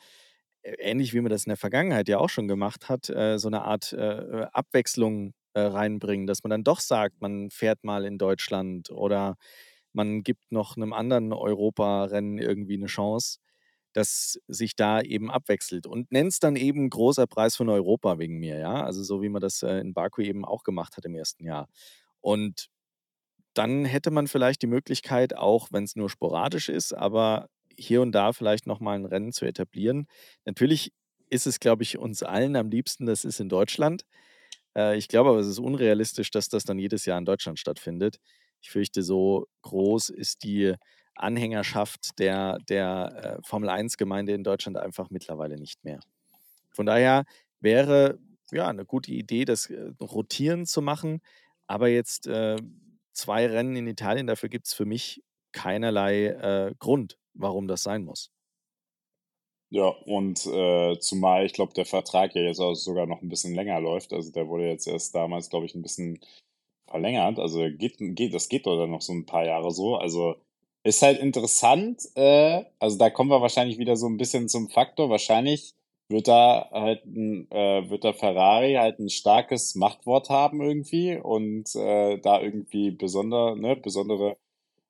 äh, ähnlich wie man das in der Vergangenheit ja auch schon gemacht hat, äh, so eine Art äh, Abwechslung äh, reinbringen, dass man dann doch sagt, man fährt mal in Deutschland oder man gibt noch einem anderen Europarennen irgendwie eine Chance, dass sich da eben abwechselt und nennt es dann eben großer Preis von Europa wegen mir, ja. Also so wie man das äh, in Baku eben auch gemacht hat im ersten Jahr. Und dann hätte man vielleicht die Möglichkeit, auch wenn es nur sporadisch ist, aber hier und da vielleicht nochmal ein Rennen zu etablieren. Natürlich ist es, glaube ich, uns allen am liebsten, das ist in Deutschland. Äh, ich glaube aber, es ist unrealistisch, dass das dann jedes Jahr in Deutschland stattfindet. Ich fürchte, so groß ist die Anhängerschaft der, der äh, Formel 1-Gemeinde in Deutschland einfach mittlerweile nicht mehr. Von daher wäre ja eine gute Idee, das äh, rotieren zu machen, aber jetzt äh, zwei Rennen in Italien, dafür gibt es für mich keinerlei äh, Grund, warum das sein muss. Ja, und äh, zumal ich glaube, der Vertrag ja jetzt auch sogar noch ein bisschen länger läuft. Also der wurde jetzt erst damals, glaube ich, ein bisschen verlängert. Also geht, geht, das geht doch dann noch so ein paar Jahre so. Also ist halt interessant. Äh, also da kommen wir wahrscheinlich wieder so ein bisschen zum Faktor. Wahrscheinlich wird da halt ein, äh, wird da Ferrari halt ein starkes Machtwort haben irgendwie und äh, da irgendwie besonder, ne, besondere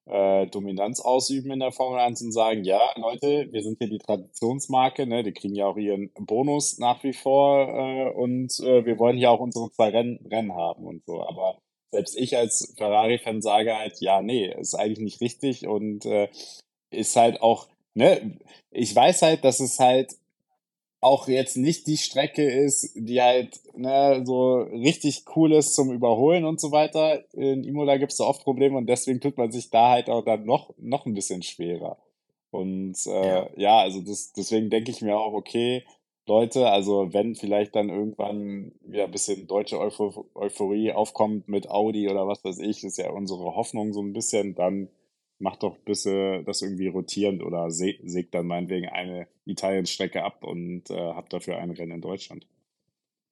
äh, Dominanz ausüben in der Formel 1 und sagen, ja, Leute, wir sind hier die Traditionsmarke, ne, die kriegen ja auch ihren Bonus nach wie vor äh, und äh, wir wollen hier auch unsere zwei Rennen, Rennen haben und so. Aber selbst ich als Ferrari-Fan sage halt, ja, nee, ist eigentlich nicht richtig und äh, ist halt auch, ne, ich weiß halt, dass es halt auch jetzt nicht die Strecke ist, die halt ne, so richtig cool ist zum Überholen und so weiter. In Imola gibt es da oft Probleme und deswegen tut man sich da halt auch dann noch, noch ein bisschen schwerer. Und äh, Ja. ja, also das, deswegen denke ich mir auch, okay, Leute, also wenn vielleicht dann irgendwann wieder ein bisschen deutsche Eupho Euphorie aufkommt mit Audi oder was weiß ich, ist ja unsere Hoffnung so ein bisschen, dann macht doch bitte das irgendwie rotierend oder se sägt dann meinetwegen eine Italien-Strecke ab und äh, habt dafür ein Rennen in Deutschland.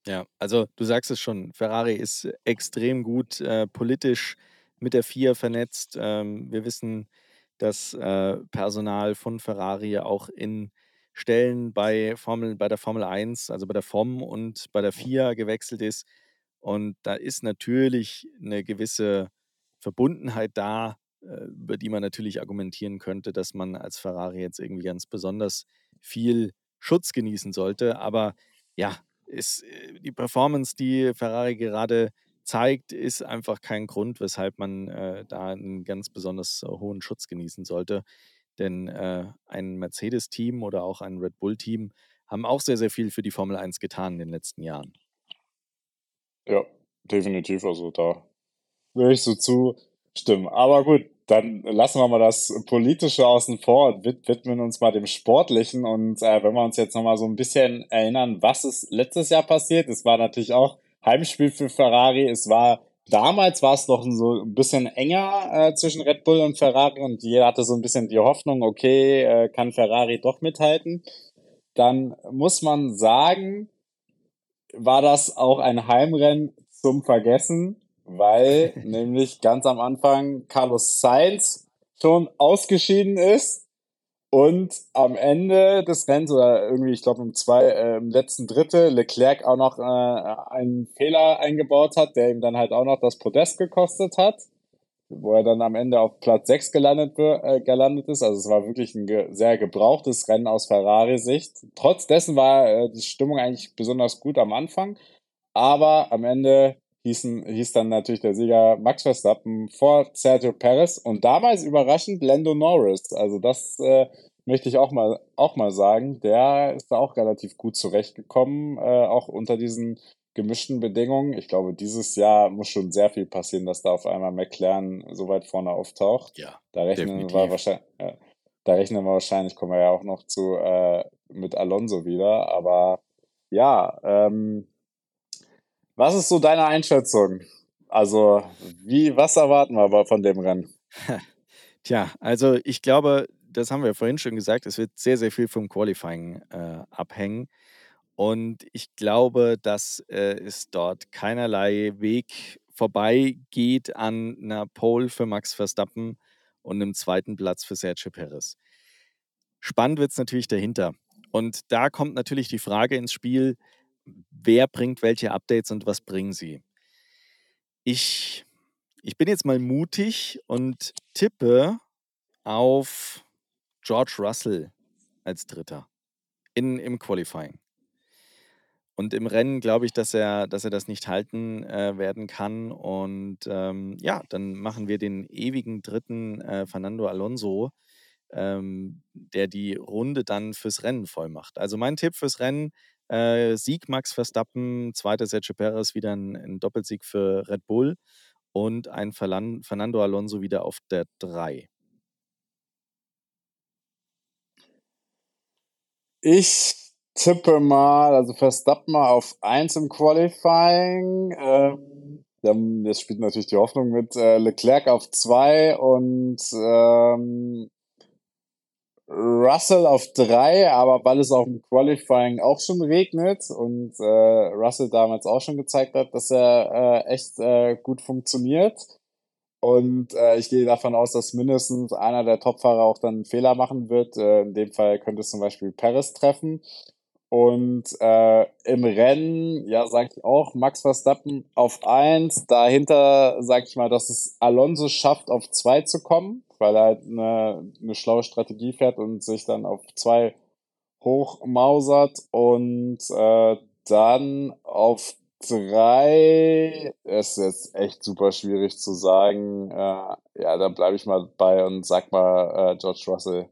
Ja, also du sagst es schon, Ferrari ist extrem gut äh, politisch mit der FIA vernetzt. Ähm, wir wissen, dass äh, Personal von Ferrari auch in Stellen bei Formel, bei der Formel 1, also bei der FOM und bei der FIA gewechselt ist. Und da ist natürlich eine gewisse Verbundenheit da, über die man natürlich argumentieren könnte, dass man als Ferrari jetzt irgendwie ganz besonders viel Schutz genießen sollte. Aber ja, ist äh, die Performance, die Ferrari gerade zeigt, ist einfach kein Grund, weshalb man äh, da einen ganz besonders äh, hohen Schutz genießen sollte. Denn äh, ein Mercedes-Team oder auch ein Red Bull-Team haben auch sehr, sehr viel für die Formel 1 getan in den letzten Jahren. Ja, definitiv. Also da würde ich so zustimmen. Aber gut, dann lassen wir mal das Politische außen vor und widmen uns mal dem Sportlichen. Und äh, wenn wir uns jetzt nochmal so ein bisschen erinnern, was ist letztes Jahr passiert, es war natürlich auch Heimspiel für Ferrari. Es war damals war es noch so ein bisschen enger äh, zwischen Red Bull und Ferrari und jeder hatte so ein bisschen die Hoffnung, okay, äh, kann Ferrari doch mithalten. Dann muss man sagen, war das auch ein Heimrennen zum Vergessen weil nämlich ganz am Anfang Carlos Sainz schon ausgeschieden ist und am Ende des Rennens oder irgendwie, ich glaube im zwei, äh, im letzten Drittel Leclerc auch noch äh, einen Fehler eingebaut hat, der ihm dann halt auch noch das Podest gekostet hat, wo er dann am Ende auf Platz 6 gelandet, äh, gelandet ist. Also es war wirklich ein ge sehr gebrauchtes Rennen aus Ferrari-Sicht. Trotz dessen war äh, die Stimmung eigentlich besonders gut am Anfang, aber am Ende hießen, hieß dann natürlich der Sieger Max Verstappen vor Sergio Perez und damals überraschend Lando Norris. Also das äh, möchte ich auch mal, auch mal sagen. Der ist da auch relativ gut zurechtgekommen, äh, auch unter diesen gemischten Bedingungen. Ich glaube, dieses Jahr muss schon sehr viel passieren, dass da auf einmal McLaren so weit vorne auftaucht. Ja, da rechnen wir wahrscheinlich, ja, da rechnen wir wahrscheinlich, kommen wir ja auch noch zu äh, mit Alonso wieder. Aber ja, ähm, was ist so deine Einschätzung? Also, wie, was erwarten wir aber von dem Rennen? Tja, also ich glaube, das haben wir vorhin schon gesagt, es wird sehr, sehr viel vom Qualifying äh, abhängen. Und ich glaube, dass äh, es dort keinerlei Weg vorbei geht an einer Pole für Max Verstappen und einem zweiten Platz für Sergio Perez. Spannend wird es natürlich dahinter. Und da kommt natürlich die Frage ins Spiel, wer bringt welche Updates und was bringen sie. Ich, ich bin jetzt mal mutig und tippe auf George Russell als Dritter in, im Qualifying. Und im Rennen glaube ich, dass er, dass er das nicht halten äh, werden kann. Und ähm, ja, dann machen wir den ewigen dritten äh, Fernando Alonso, ähm, der die Runde dann fürs Rennen voll macht. Also mein Tipp fürs Rennen, äh, Sieg Max Verstappen, zweiter Sergio Perez, wieder ein, ein Doppelsieg für Red Bull und ein Fernando Alonso wieder auf der 3. Ich tippe mal, also Verstappen mal auf 1 im Qualifying. Ähm, das spielt natürlich die Hoffnung mit äh, Leclerc auf 2 und ähm, Russell auf drei, aber weil es auch im Qualifying auch schon regnet und äh, Russell damals auch schon gezeigt hat, dass er äh, echt äh, gut funktioniert. Und äh, ich gehe davon aus, dass mindestens einer der Topfahrer auch dann einen Fehler machen wird. Äh, in dem Fall könnte es zum Beispiel Paris treffen. Und äh, im Rennen, ja, sage ich auch, Max Verstappen auf eins. Dahinter sage ich mal, dass es Alonso schafft, auf zwei zu kommen weil er halt eine, eine schlaue Strategie fährt und sich dann auf zwei hochmausert und äh, dann auf drei ist jetzt echt super schwierig zu sagen. Äh, ja, da bleibe ich mal bei und sag mal äh, George Russell.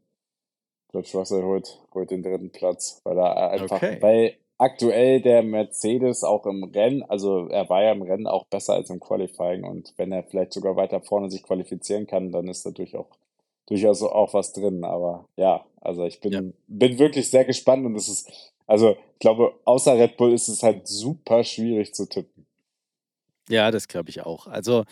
George Russell holt, holt den dritten Platz, weil er einfach, okay. weil aktuell der Mercedes auch im Rennen, also er war ja im Rennen auch besser als im Qualifying und wenn er vielleicht sogar weiter vorne sich qualifizieren kann, dann ist dadurch auch durchaus auch was drin. Aber ja, also ich bin, ja. bin wirklich sehr gespannt und es ist, also ich glaube, außer Red Bull ist es halt super schwierig zu tippen. Ja, das glaube ich auch. Also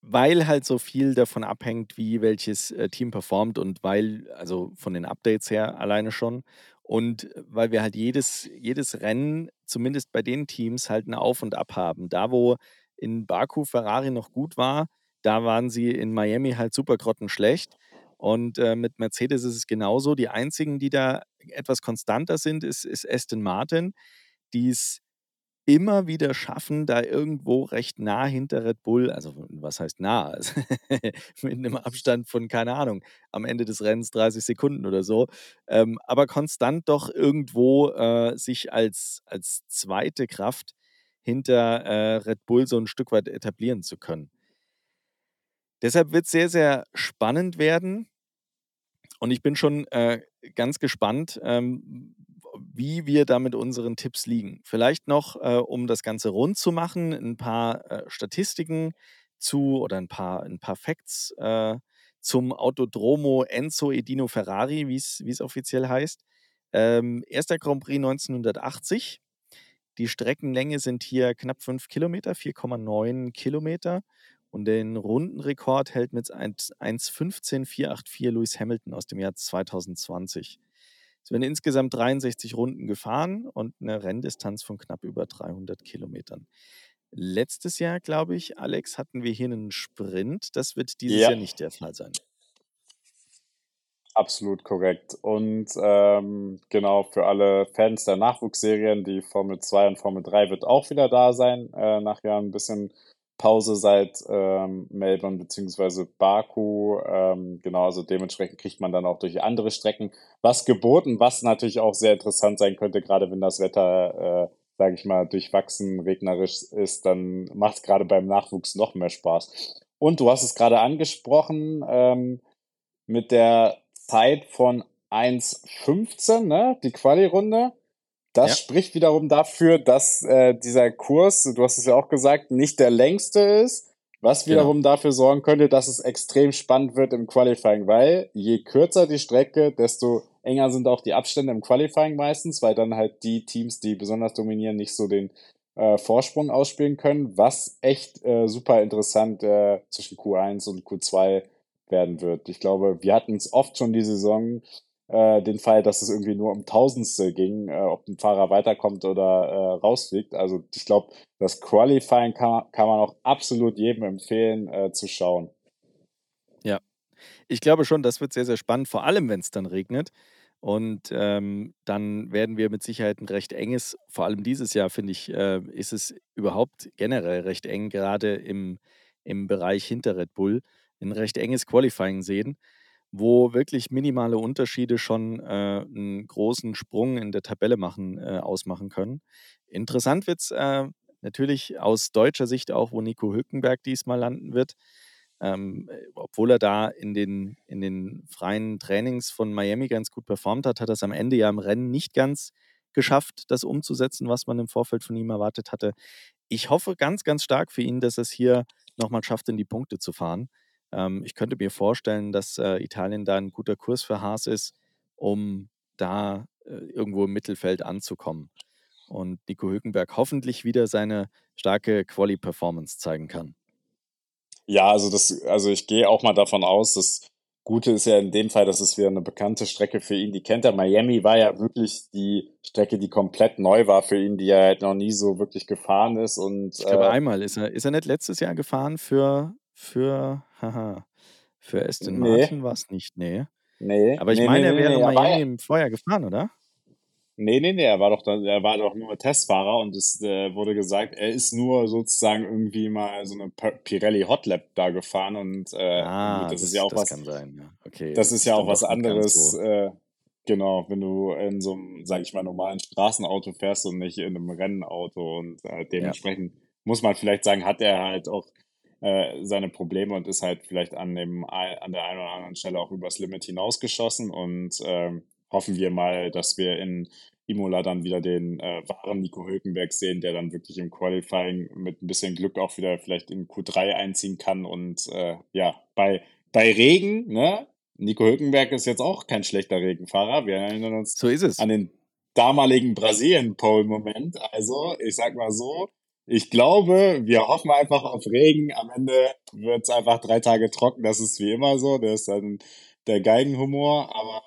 weil halt so viel davon abhängt, wie welches äh, Team performt und weil, also von den Updates her alleine schon und weil wir halt jedes, jedes Rennen, zumindest bei den Teams, halt ein Auf und Ab haben. Da, wo in Baku Ferrari noch gut war, da waren sie in Miami halt super grottenschlecht. Und äh, mit Mercedes ist es genauso. Die einzigen, die da etwas konstanter sind, ist, ist Aston Martin, die es immer wieder schaffen, da irgendwo recht nah hinter Red Bull, also was heißt nah? Also mit einem Abstand von, keine Ahnung, am Ende des Rennens 30 Sekunden oder so, ähm, aber konstant doch irgendwo äh, sich als, als zweite Kraft hinter äh, Red Bull so ein Stück weit etablieren zu können. Deshalb wird es sehr, sehr spannend werden. Und ich bin schon äh, ganz gespannt, ähm, wie wir da mit unseren Tipps liegen. Vielleicht noch, äh, um das Ganze rund zu machen, ein paar äh, Statistiken zu oder ein paar, ein paar Facts äh, zum Autodromo Enzo Edino Ferrari, wie es offiziell heißt. Ähm, erster Grand Prix 1980. Die Streckenlänge sind hier knapp 5 Kilometer, 4,9 Kilometer. Und den Rundenrekord hält mit 1,15,484 Lewis Hamilton aus dem Jahr 2020. Es werden insgesamt 63 Runden gefahren und eine Renndistanz von knapp über 300 Kilometern. Letztes Jahr, glaube ich, Alex, hatten wir hier einen Sprint. Das wird dieses Ja. Jahr nicht der Fall sein. Absolut korrekt. Und ähm, genau, für alle Fans der Nachwuchsserien, die Formel 2 und Formel 3 wird auch wieder da sein. Äh, nachher ein bisschen Pause seit ähm, Melbourne beziehungsweise Baku. Ähm, genau, also dementsprechend kriegt man dann auch durch andere Strecken was geboten, was natürlich auch sehr interessant sein könnte, gerade wenn das Wetter, äh, sage ich mal, durchwachsen regnerisch ist, dann macht es gerade beim Nachwuchs noch mehr Spaß. Und du hast es gerade angesprochen, ähm, mit der Zeit von 1,15, ne, die Quali-Runde. Das Ja. spricht wiederum dafür, dass äh, dieser Kurs, du hast es ja auch gesagt, nicht der längste ist, was Genau. wiederum dafür sorgen könnte, dass es extrem spannend wird im Qualifying, weil je kürzer die Strecke, desto enger sind auch die Abstände im Qualifying meistens, weil dann halt die Teams, die besonders dominieren, nicht so den äh, Vorsprung ausspielen können, was echt äh, super interessant äh, zwischen Q1 und Q2 werden wird. Ich glaube, wir hatten es oft schon die Saison, äh, den Fall, dass es irgendwie nur um Tausendstel ging, äh, ob ein Fahrer weiterkommt oder äh, rausfliegt. Also ich glaube, das Qualifying kann, kann man auch absolut jedem empfehlen äh, zu schauen. Ja. Ich glaube schon, das wird sehr, sehr spannend, vor allem wenn es dann regnet. Und ähm, dann werden wir mit Sicherheit ein recht enges, vor allem dieses Jahr, finde ich, äh, ist es überhaupt generell recht eng, gerade im, im Bereich hinter Red Bull, ein recht enges Qualifying sehen, wo wirklich minimale Unterschiede schon äh, einen großen Sprung in der Tabelle machen, äh, ausmachen können. Interessant wird es äh, natürlich aus deutscher Sicht auch, wo Nico Hülkenberg diesmal landen wird. Ähm, äh, obwohl er da in den, in den freien Trainings von Miami ganz gut performt hat, hat er es am Ende ja im Rennen nicht ganz geschafft, das umzusetzen, was man im Vorfeld von ihm erwartet hatte. Ich hoffe ganz, ganz stark für ihn, dass er es hier nochmal schafft, in die Punkte zu fahren. Ähm, ich könnte mir vorstellen, dass äh, Italien da ein guter Kurs für Haas ist, um da äh, irgendwo im Mittelfeld anzukommen. Und Nico Hülkenberg hoffentlich wieder seine starke Quali-Performance zeigen kann. Ja, also das, also ich gehe auch mal davon aus, das Gute ist ja in dem Fall, dass es wieder eine bekannte Strecke für ihn, die kennt er. Miami war ja wirklich die Strecke, die komplett neu war für ihn, die er halt noch nie so wirklich gefahren ist und Ich glaube, äh, einmal ist er, ist er nicht letztes Jahr gefahren für, für, haha, für Aston nee, Martin war es nicht, nee. nee, Aber ich nee, meine, er wäre nee, Miami ja, im Vorjahr gefahren, oder? Nee, nee, nee, er war doch, da, er war doch nur Testfahrer und es äh, wurde gesagt, er ist nur sozusagen irgendwie mal so eine Pirelli Hotlap da gefahren und äh, Ah, das ist ja das, auch das was, kann sein, ja. Okay, das das ist ja auch was anderes, so. äh, genau, wenn du in so einem, sag ich mal, normalen Straßenauto fährst und nicht in einem Rennauto und äh, Ja, dementsprechend muss man vielleicht sagen, hat er halt auch äh, seine Probleme und ist halt vielleicht an dem an der einen oder anderen Stelle auch übers Limit hinausgeschossen und ähm, hoffen wir mal, dass wir in Imola dann wieder den äh, wahren Nico Hülkenberg sehen, der dann wirklich im Qualifying mit ein bisschen Glück auch wieder vielleicht in Q3 einziehen kann und äh, ja, bei bei Regen, ne? Nico Hülkenberg ist jetzt auch kein schlechter Regenfahrer. Wir erinnern uns so an den damaligen Brasilien-Pole-Moment. Also, ich sag mal so, ich glaube, wir hoffen einfach auf Regen. Am Ende wird es einfach drei Tage trocken. Das ist wie immer so. Das ist dann der Geigenhumor. Aber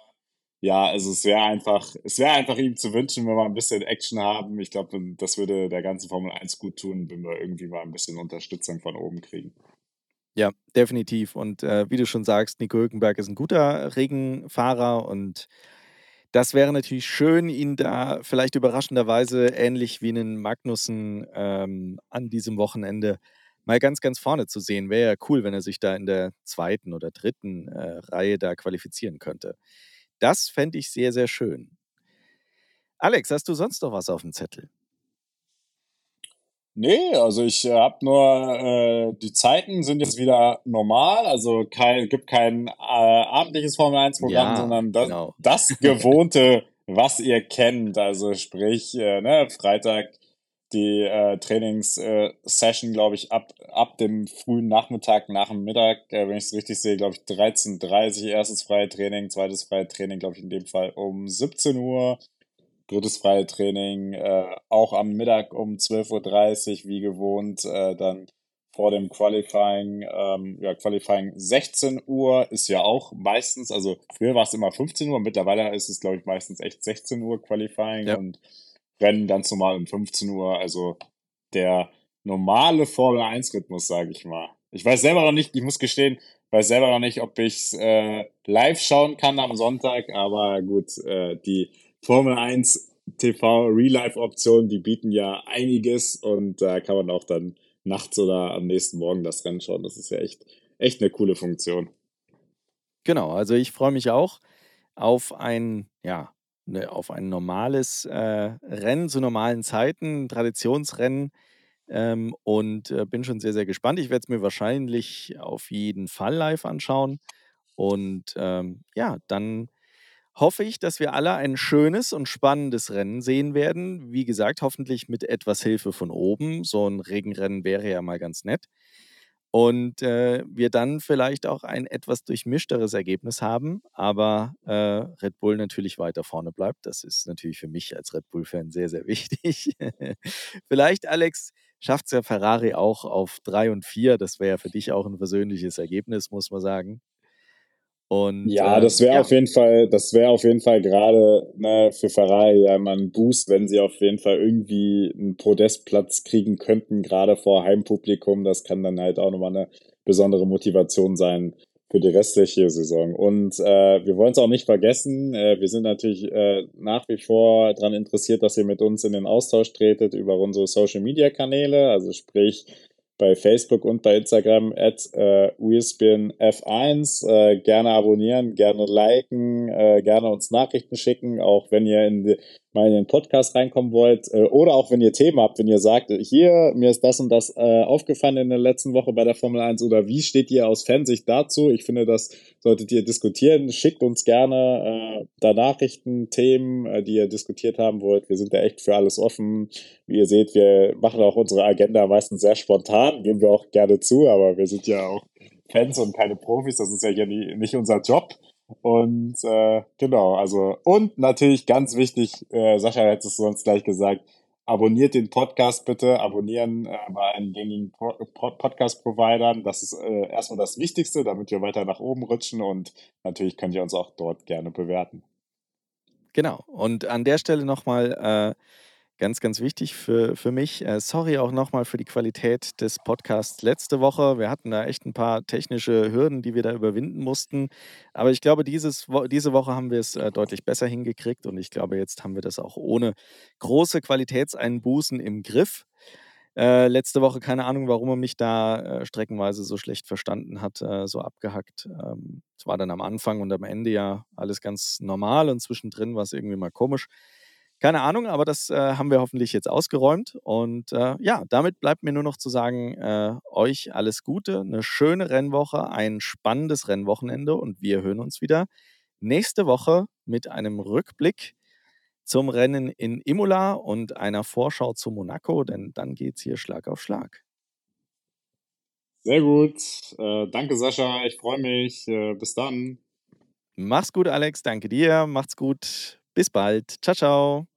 ja, also es wäre einfach, es wäre einfach ihm zu wünschen, wenn wir ein bisschen Action haben. Ich glaube, das würde der ganzen Formel 1 gut tun, wenn wir irgendwie mal ein bisschen Unterstützung von oben kriegen. Ja, definitiv. Und äh, wie du schon sagst, Nico Hülkenberg ist ein guter Regenfahrer und das wäre natürlich schön, ihn da vielleicht überraschenderweise ähnlich wie einen Magnussen ähm, an diesem Wochenende mal ganz, ganz vorne zu sehen. Wäre ja cool, wenn er sich da in der zweiten oder dritten äh, Reihe da qualifizieren könnte. Das fände ich sehr, sehr schön. Alex, hast du sonst noch was auf dem Zettel? Nee, also ich äh, habe nur, äh, die Zeiten sind jetzt wieder normal, also kein, gibt kein äh, abendliches Formel-1-Programm, Ja, sondern das, genau. das gewohnte, was ihr kennt, also sprich, äh, ne, Freitag die äh, Trainingssession, glaube ich, ab, ab dem frühen Nachmittag, nach dem Mittag, äh, wenn ich es richtig sehe, glaube ich, 13.30 Uhr erstes freie Training, zweites freie Training, glaube ich, in dem Fall um 17 Uhr drittes freie Training, äh, auch am Mittag um 12.30 Uhr, wie gewohnt, äh, dann vor dem Qualifying, ähm, ja, Qualifying 16 Uhr ist ja auch meistens, also früher war es immer 15 Uhr, mittlerweile ist es, glaube ich, meistens echt 16 Uhr Qualifying Ja. und Rennen ganz normal um 15 Uhr, also der normale Formel 1 Rhythmus, sage ich mal. Ich weiß selber noch nicht, ich muss gestehen, weiß selber noch nicht, ob ich äh, live schauen kann am Sonntag, aber gut, äh, die Formel 1 TV Real Life Optionen, die bieten ja einiges und da kann man auch dann nachts oder am nächsten Morgen das Rennen schauen. Das ist ja echt, echt eine coole Funktion. Genau, also ich freue mich auch auf ein, ja, ne, auf ein normales äh, Rennen zu normalen Zeiten, Traditionsrennen. Ähm, und äh, bin schon sehr, sehr gespannt. Ich werde es mir wahrscheinlich auf jeden Fall live anschauen. Und ähm, ja, dann hoffe ich, dass wir alle ein schönes und spannendes Rennen sehen werden. Wie gesagt, hoffentlich mit etwas Hilfe von oben. So ein Regenrennen wäre ja mal ganz nett. Und äh, wir dann vielleicht auch ein etwas durchmischteres Ergebnis haben, aber äh, Red Bull natürlich weiter vorne bleibt. Das ist natürlich für mich als Red Bull-Fan sehr, sehr wichtig. vielleicht, Alex, schafft es ja Ferrari auch auf 3 und 4. Das wäre ja für dich auch ein versöhnliches Ergebnis, muss man sagen. Und Ja, äh, das wäre ja, auf jeden Fall, das wäre auf jeden Fall gerade ne, für Ferrari ja mal ein Boost, wenn sie auf jeden Fall irgendwie einen Podestplatz kriegen könnten, gerade vor Heimpublikum. Das kann dann halt auch nochmal eine besondere Motivation sein für die restliche Saison. Und äh, wir wollen es auch nicht vergessen, äh, wir sind natürlich äh, nach wie vor daran interessiert, dass ihr mit uns in den Austausch tretet über unsere Social-Media-Kanäle, also sprich bei Facebook und bei Instagram at äh, F1. Äh, gerne abonnieren, gerne liken, äh, gerne uns Nachrichten schicken, auch wenn ihr in die, mal in den Podcast reinkommen wollt äh, oder auch wenn ihr Themen habt, wenn ihr sagt, hier, mir ist das und das äh, aufgefallen in der letzten Woche bei der Formel 1 oder wie steht ihr aus Fansicht dazu? Ich finde, das solltet ihr diskutieren. Schickt uns gerne äh, da Nachrichten, Themen, äh, die ihr diskutiert haben wollt. Wir sind da echt für alles offen. Wie ihr seht, wir machen auch unsere Agenda meistens sehr spontan, geben wir auch gerne zu, aber wir sind ja auch Fans und keine Profis, das ist ja hier nie, nicht unser Job. Und äh, genau, also und natürlich ganz wichtig, äh, Sascha hätte es sonst gleich gesagt, abonniert den Podcast bitte, abonnieren äh, bei einen gängigen po po Podcast-Providern. Das ist äh, erstmal das Wichtigste, damit wir weiter nach oben rutschen und natürlich könnt ihr uns auch dort gerne bewerten. Genau. Und an der Stelle nochmal äh, ganz, ganz wichtig für, für mich. Äh, sorry auch nochmal für die Qualität des Podcasts letzte Woche. Wir hatten da echt ein paar technische Hürden, die wir da überwinden mussten. Aber ich glaube, dieses, diese Woche haben wir es äh, deutlich besser hingekriegt und ich glaube, jetzt haben wir das auch ohne große Qualitätseinbußen im Griff. Äh, letzte Woche keine Ahnung, warum er mich da äh, streckenweise so schlecht verstanden hat, äh, so abgehackt. Ähm, es war dann am Anfang und am Ende ja alles ganz normal und zwischendrin war es irgendwie mal komisch. Keine Ahnung, aber das äh, haben wir hoffentlich jetzt ausgeräumt. Und äh, ja, damit bleibt mir nur noch zu sagen, äh, euch alles Gute, eine schöne Rennwoche, ein spannendes Rennwochenende und wir hören uns wieder nächste Woche mit einem Rückblick zum Rennen in Imola und einer Vorschau zu Monaco, denn dann geht es hier Schlag auf Schlag. Sehr gut. Äh, danke, Sascha. Ich freue mich. Äh, bis dann. Mach's gut, Alex. Danke dir. Macht's gut. Bis bald. Ciao, ciao.